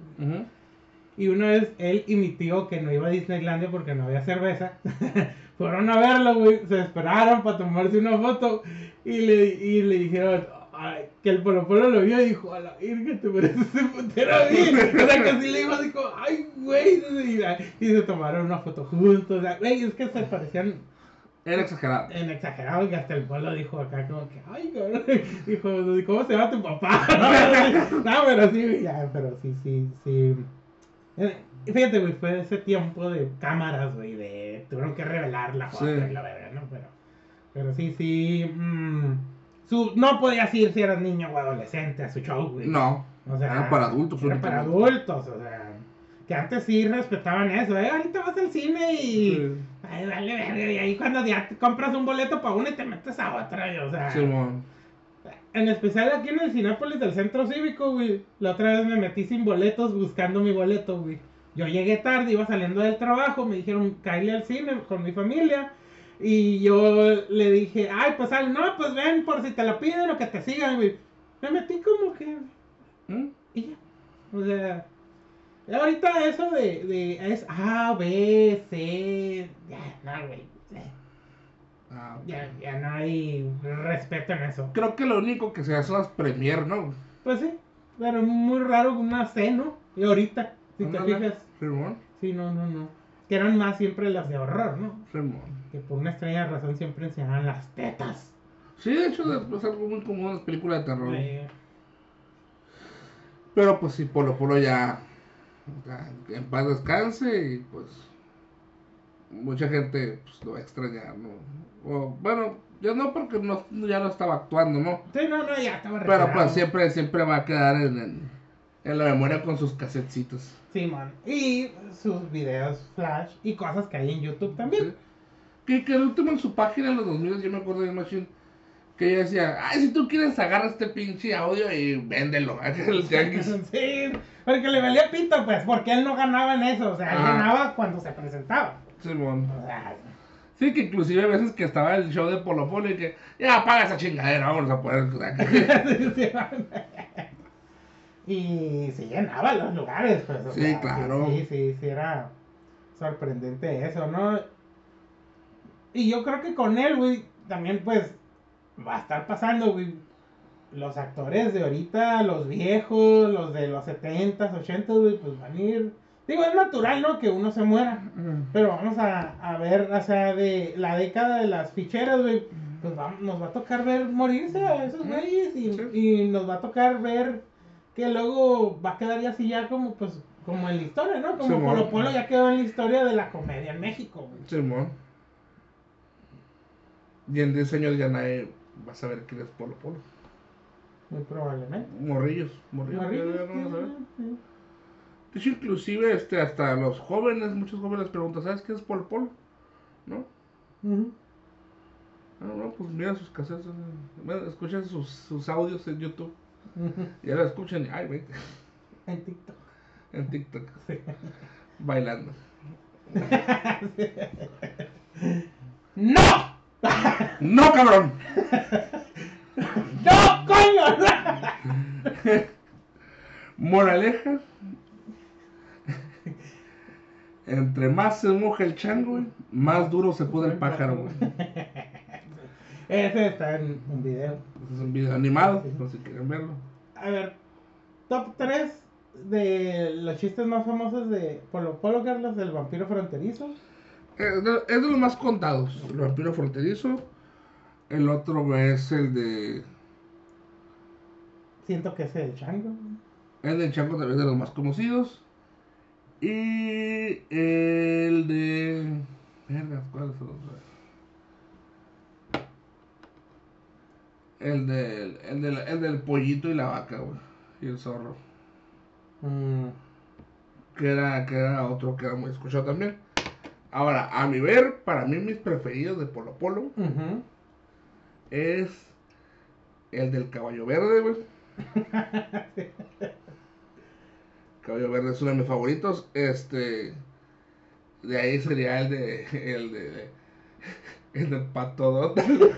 Y una vez él y mi tío, que no iba a Disneylandia porque no había cerveza, fueron a verlo, güey, se esperaron para tomarse una foto y le, y le dijeron ay, que el Polo Polo lo vio y dijo, a la virgen, te pareces ese putero a mí. O sea, que así le dijo como, ay, güey, y, se tomaron una foto juntos. O sea, güey, es que se parecían Era exagerado. en exagerado que hasta el pueblo dijo acá como que, ay, cabrón, dijo, ¿cómo se llama tu papá? no, pero sí, ya, pero sí, sí, sí. Eh, Fíjate, güey, fue ese tiempo de cámaras, güey, de tuvieron que revelar la foto Sí. y la verdad, ¿no? Pero, pero sí, sí, mm, su, no podías ir si eras niño o adolescente a su show, güey. No, o sea, era para adultos. era para adultos, o sea, que antes sí respetaban eso, ¿eh? Ahorita vas al cine y... Sí. Ay, vale, verga, y ahí cuando ya te compras un boleto para una y te metes a otra, y, o sea. En especial aquí en el Cinépolis del Centro Cívico, güey. La otra vez me metí sin boletos buscando mi boleto, güey. Yo llegué tarde, iba saliendo del trabajo, me dijeron, cállate al cine con mi familia. Y yo le dije, ay, pues al no, pues ven por si te la piden o que te sigan, güey. Me metí como que. ¿Mm? Y ya. O sea. Ahorita eso de, de es A, B, C. Ya, no, güey. Ah. Ya, ya no hay respeto en eso. Creo que lo único que se hace son las premier, ¿no? Pues sí, pero muy raro una C, ¿no? Y ahorita, si te fijas, Simón. sí, no, no, no. Que eran más siempre las de horror, ¿no? Simón. Que por una extraña razón siempre enseñaban las tetas. Sí, de hecho es algo muy común en las películas de terror. Pero pues sí, Polo Polo ya, ya en paz descanse y pues mucha gente pues, lo va a extrañar, ¿no? O, bueno, ya no porque no, ya no estaba actuando, ¿no? sí, no, no, ya estaba Pero retirado. pues siempre, siempre va a quedar en, en, en la memoria con sus casetcitos. Sí, man. Y sus videos flash y cosas que hay en YouTube también. ¿sí? Que, que el último en su página en los 2000, yo me acuerdo de Machine, que ella decía, ay, si tú quieres agarra este pinche audio y véndelo, el. Sí, porque le valía pito, pues, porque él no ganaba en eso. O sea, él ganaba cuando se presentaba. Simón. Sí, que inclusive a veces que estaba el show de Polo Polo y que, ya apaga esa chingadera, vamos a poner... Y se llenaba los lugares, pues. Sí, sea, claro. Sí, sí, sí, era sorprendente eso, ¿no? Y yo creo que con él, güey, también, pues, va a estar pasando, güey. Los actores de ahorita, los viejos, los de los 70s, 80s, güey, pues van a ir. Digo, es natural, ¿no? Que uno se muera. Pero vamos a, a ver, o sea, de la década de las ficheras, güey, pues va- nos va a tocar ver morirse a esos güeyes y, Sí. y nos va a tocar ver que luego va a quedar ya así ya como, pues, como en la historia, ¿no? Como. Polo Polo ya quedó en la historia de la comedia en México, güey. Simón. Y en 10 años ya nadie va a saber quién es Polo Polo. Muy probablemente. Morrillos, morrillos. Morrillos, ya no van a saber. sí, sí. De hecho, inclusive este, hasta los jóvenes, muchos jóvenes preguntan, ¿sabes qué es Polo Polo? ¿No? Ah, no, pues mira sus cassettes, eh, escuchan sus, sus audios en YouTube. Y ahora escuchan y, ay, güey, En TikTok. en TikTok, Sí. bailando. ¡No! ¡No, cabrón! ¡No, coño! Moraleja. Entre más se moja el chango, güey, más duro se puede el pájaro, güey. Ese está en un video. Este Es un video animado, no sé si quieren verlo. A ver, top 3 de los chistes más famosos de Polo Polo, Carlos, del vampiro fronterizo. Es de, es de los más contados. El vampiro fronterizo. El otro es el de. Siento que es el chango. El de Chango también es de los más conocidos. Y el de. Verga, ¿cuál es el otro? El del, el del, el del pollito y la vaca, güey. Y el zorro. Mm, Que era, que era otro que era muy escuchado también. Ahora, a mi ver, para mí mis preferidos de Polo Polo es el del caballo verde, güey. caballo verde es uno de mis favoritos. Este. De ahí sería el de. El de. El del pato Donald.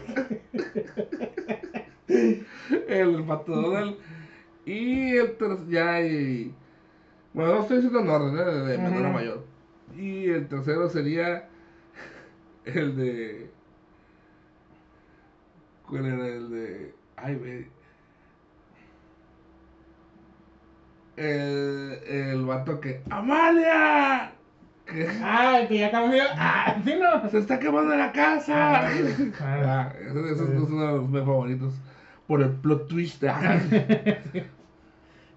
el del pato Donald. Y el tercero. Ya hay. Bueno, no estoy diciendo en orden, ¿eh? de, menor a mayor. Y el tercero sería. El de. ¿Cuál era el de.? Ay, güey. El, el vato que. ¡Amalia! Que el que ya cambió. Ah, sí, no. se está quemando la casa. Ah, Ah, ese, ese es uno de los mis favoritos. Por el plot twist. Ah.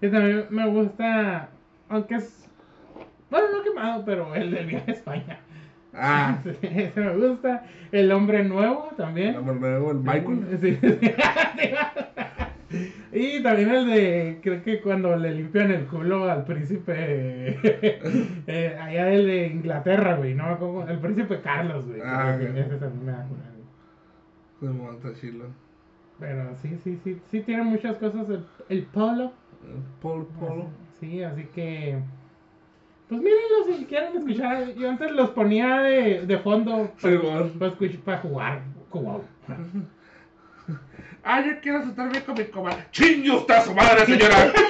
Y también me gusta, aunque es, bueno, no quemado, pero el del viaje a España. Ah, Ese me gusta. El hombre nuevo también. el nuevo, el Michael. Sí, sí. Y también el de, creo que cuando le limpian el culo al príncipe, eh, allá el de Inglaterra, güey, ¿no? Como el príncipe Carlos, güey. Ah, ese, ok. ese también me da cura, güey. Chilo. Pero sí, sí, sí, sí tiene muchas cosas el, el polo. El Polo Polo. Sí, así que. Pues mírenlo si quieren escuchar. Yo antes los ponía de, de fondo Sí, bueno. para, escuch- para jugar. Ah, yo quiero sentarme con mi comadre. ¡Chingue usted a su madre, señora!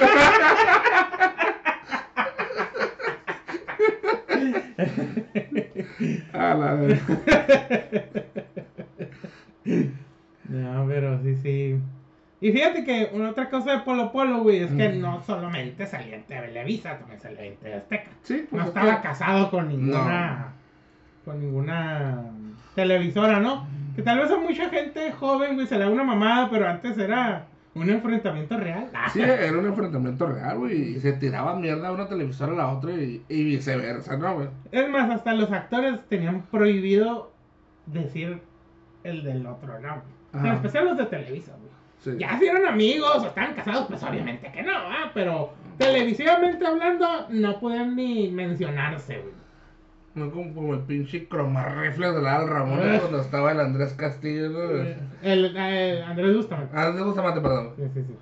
A la vez. No, pero sí, sí. Y fíjate que una otra cosa de Polo Polo, güey, es que Mm. no solamente salía en Televisa, también salía en TV Azteca. Sí, pues No es estaba casado con ninguna. Con ninguna televisora, ¿no? Que tal vez a mucha gente joven, güey, se le da una mamada, pero antes era un enfrentamiento real. Sí, era un enfrentamiento real, güey. Y se tiraba mierda a una televisora a la otra y, y viceversa, ¿no, güey? Es más, hasta los actores tenían prohibido decir el del otro, ¿no? En especial los de Televisa, güey. Sí. Ya si eran amigos o estaban casados, pues obviamente que no, ¿ah? Pero televisivamente hablando, no podían ni mencionarse, güey. No como, como el pinche cromarrifle de la Al Ramón Eh. cuando estaba el Andrés Castillo, ¿no? El, eh, Andrés Bustamante. Ah, Andrés Bustamante, perdón. Sí, sí, sí.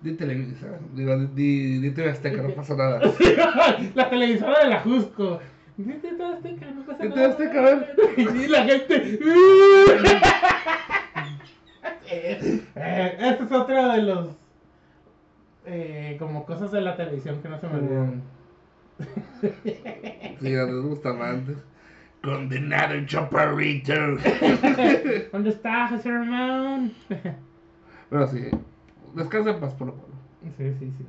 Di Televisa. Digo, di, di, di TV Azteca, no pasa nada. la televisora de la Jusco. Di TV Azteca, no pasa Di nada. TV Azteca, a ver. Y la gente. Eh, este es otro de los. Eh, como cosas de la televisión que no se me olvidan. Sí, Andrés Bustamante. Condenado chaparrito. ¿Dónde está José Ramón? Pero sí, descansa en paz, Polo Polo. sí, sí, sí.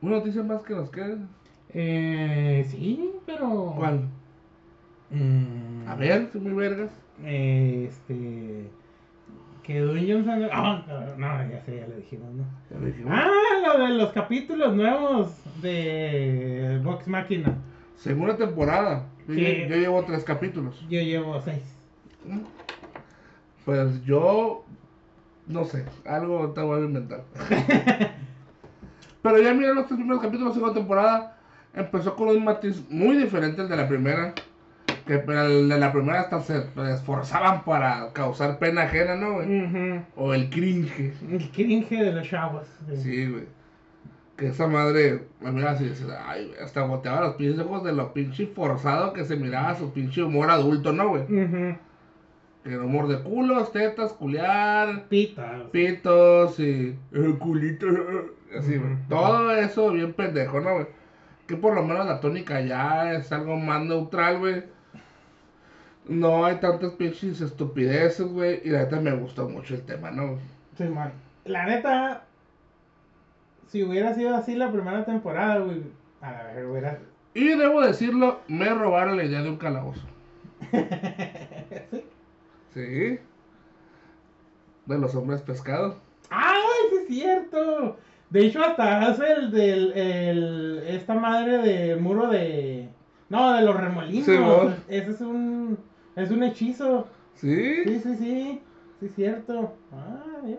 ¿Una noticia más que nos quede? Eh, sí, pero. ¿Cuál? Mm, A ver, soy muy vergas. Este. Que Dwayne Johnson. Ah, no, ya sé, ya le dijimos, ¿no? Ya le dijimos. Ah, lo de los capítulos nuevos de Vox Máquina. Segunda temporada. Yo, llevo tres capítulos. Yo llevo seis. Pues yo. No sé, algo te voy a inventar. Pero ya mira los tres primeros capítulos de la segunda temporada. Empezó con un matiz muy diferente al de la primera. Que el de la primera hasta se esforzaban para causar pena ajena, ¿no, güey? O el cringe. El cringe de los chavos. sí. Sí, güey. Que esa madre me miraba así ay, hasta boteaba los pinches ojos de lo pinche forzado que se miraba su pinche humor adulto, ¿no, güey? Ujú. Que era humor de culos, tetas, culiar, Pita. pitos y eh, culito, así, güey. Todo eso bien pendejo, ¿no, güey? Que por lo menos la tónica ya es algo más neutral, güey. No hay tantas pinches estupideces, güey. Y la neta me gustó mucho el tema, ¿no? Sí, man. La neta, si hubiera sido así la primera temporada, güey. A ver, hubiera. Y debo decirlo, me robaron la idea de un calabozo. Sí. Sí. De los hombres pescados. ¡Ay, sí es cierto! De hecho, hasta hace el del. El, esta madre de muro de. No, de los remolinos. Sí. Ese es un. Es un hechizo. ¿Sí? Sí, sí, sí. Sí, es cierto. Ah, mira.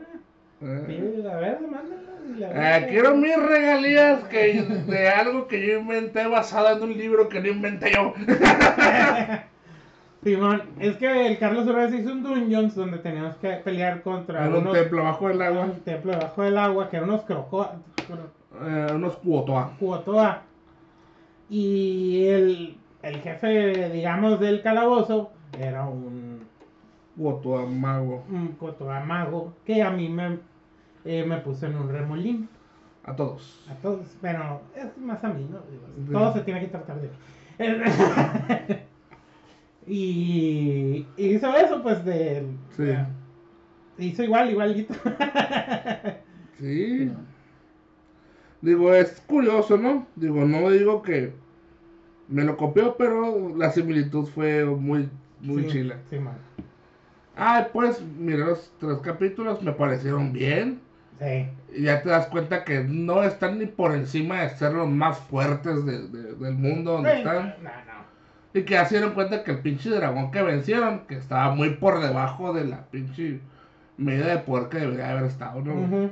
Eh. Sí, a ver, mándalo. y la Eh, verdad- quiero mis regalías que, de algo que yo inventé basado en un libro que no inventé yo. Simón, es que el Carlos Urres hizo un Dungeons donde teníamos que pelear contra En un templo bajo el agua. un templo debajo del agua, que eran unos croco Eh, unos cuotoa. Cuotoa. Y el, el jefe, digamos, del calabozo era un, Cuotoa mago. un Cuotoa mago que a mí me, eh, me puso en un remolino. A todos. A todos, pero es más a mí, ¿no? Digo. Todo se tiene que tratar de mí. y hizo eso, pues, de... Sí. de- hizo igual, igualito. Sí. Digo, es curioso, ¿no? Digo, no digo que me lo copió, pero la similitud fue muy, muy Sí, chila. Sí, man. Ah, pues, mira, los tres capítulos me parecieron bien. Sí. Y ya te das cuenta que no están ni por encima de ser los más fuertes de- de- del mundo donde Sí, están. No, no. Y que ya se dieron cuenta que el pinche dragón que vencieron, que estaba muy por debajo de la pinche medida de poder que debería haber estado, ¿no? Ujú.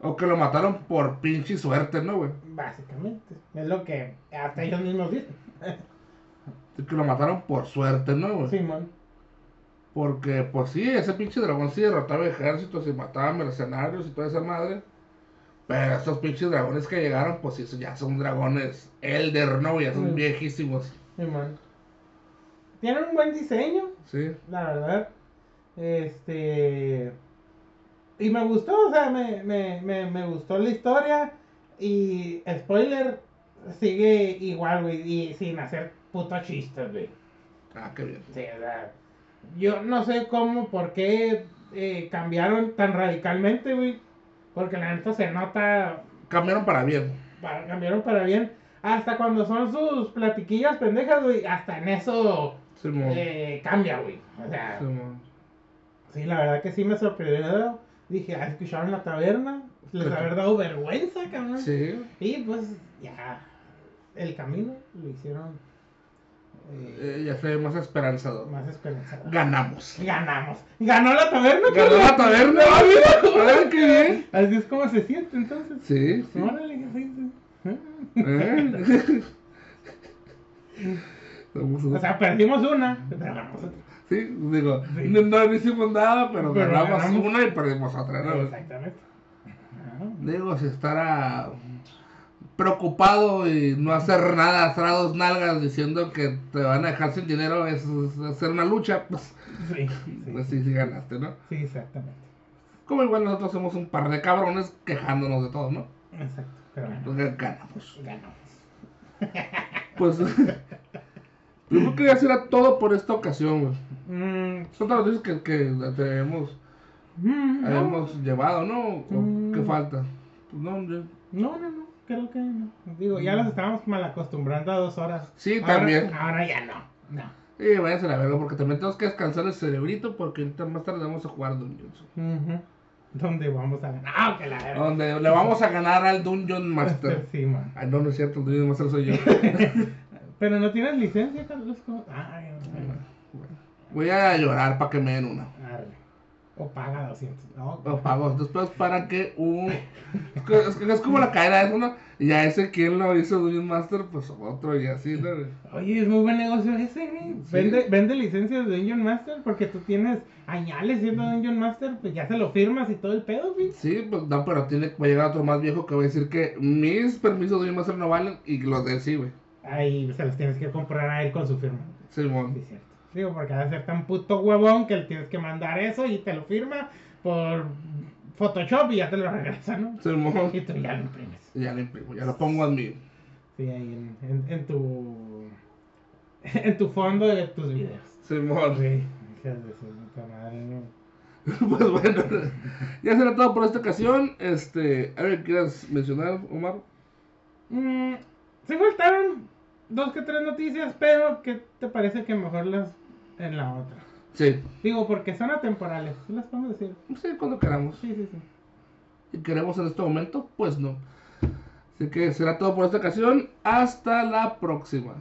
O que lo mataron por pinche suerte, ¿no, güey? Básicamente. Es lo que hasta ellos mismos dicen. Que lo mataron por suerte, ¿no, güey? Simón. Porque, pues sí, ese pinche dragón sí derrotaba ejércitos y mataba mercenarios y toda esa madre. Pero estos pinches dragones que llegaron, pues sí, ya son dragones Elder, ¿no? Ya son viejísimos. Simón. Tienen un buen diseño. Sí. la verdad. Este. Y me gustó, o sea, me, me, me, me gustó la historia. Y spoiler, sigue igual, güey, y sin hacer puto chistes, güey. Ah, qué bien. Sí, o sea, yo no sé cómo, por qué eh, cambiaron tan radicalmente, güey. Porque la neta se nota, Cambiaron para bien. para- cambiaron para bien. Hasta cuando son sus platiquillas pendejas, güey, hasta en eso eh, cambia, güey. O sea. Sí, la verdad que sí me sorprendió. Dije, ah, escucharon la taberna. Les Claro. haber dado vergüenza, cabrón. Sí. Y pues ya, el camino lo hicieron eh, ya se ve más esperanzador. más esperanzador. Ganamos. Ganamos. Ganó la taberna, Ganó la taberna. ¡Ah, mira! ¡Ah, qué bien! Así es como se siente entonces. Sí. sí. Órale. ¿Eh? O sea, perdimos una. ganamos otra. Sí, digo, Sí. no, no hicimos nada, pero, Pero ganamos ganamos. una y perdimos otra, ¿no? Exactamente. Digo, si estará preocupado y no hacer nada, hacer a dos nalgas diciendo que te van a dejar sin dinero es, es hacer una lucha, pues, Sí, sí, pues sí, sí ganaste, ¿no? sí, exactamente. Como igual nosotros somos un par de cabrones quejándonos de todo, ¿no? Exacto. Pero Entonces ganamos. ganamos. Pues, yo creo que ya será todo por esta ocasión, güey. Mm, Son todas las veces que, que te hemos, mm, no. hemos llevado, ¿no? ¿O Mm. ¿Qué falta? Pues no, yo- No, no, no, creo que no. Digo, ya los estábamos mal acostumbrando a dos horas. Sí, Ahora- también. Ahora ya no. No. Y váyanse a la verga porque también tenemos que descansar el cerebrito porque ahorita más tarde vamos a jugar Dungeons. Ujú. ¿Dónde vamos a ganar? Ah, que la. Donde le vamos a ganar al Dungeon Master. Sí, man. Ay, no, no es cierto, el Dungeon Master soy yo. Pero no tienes licencia, Carlos. Ay, ay, Voy a llorar para que me den una. O paga 200. No, Lo pago. Después para que un. Es, que- es que es como la caída de uno. Y ya ese quien lo hizo Dungeon Master, pues otro y así, ¿no? Oye, es muy buen negocio ese, güey. Sí. Vende, vende licencias de Dungeon Master porque tú tienes añales siendo Dungeon Master, pues ya se lo firmas y todo el pedo, güey. Sí, pues no, pero tiene a llegar otro más viejo que va a decir que mis permisos de Dungeon Master no valen y los de él sí, güey. Ahí se los tienes que comprar a él con su firma. Sí, es cierto. Digo, porque va a ser tan puto huevón que le tienes que mandar eso y te lo firma por Photoshop y ya te lo regresa, ¿no? Simón. Y tú ya lo imprimes. Ya lo imprimo, ya lo pongo en mi. Sí, ahí en, en, en tu. En tu fondo de tus videos. Simón. Sí, hijas de su puta madre, ¿no? Pues bueno, ya será todo por esta ocasión. Este, a ver, ¿quieres mencionar, Omar? Mm, se faltaron dos que tres noticias, pero ¿qué te parece que mejor las en la otra? Sí, Digo, porque son atemporales, ¿sí las podemos decir? sí, cuando queramos. Sí, sí, sí. y queremos en este momento, pues no. Así que será todo por esta ocasión. Hasta la próxima.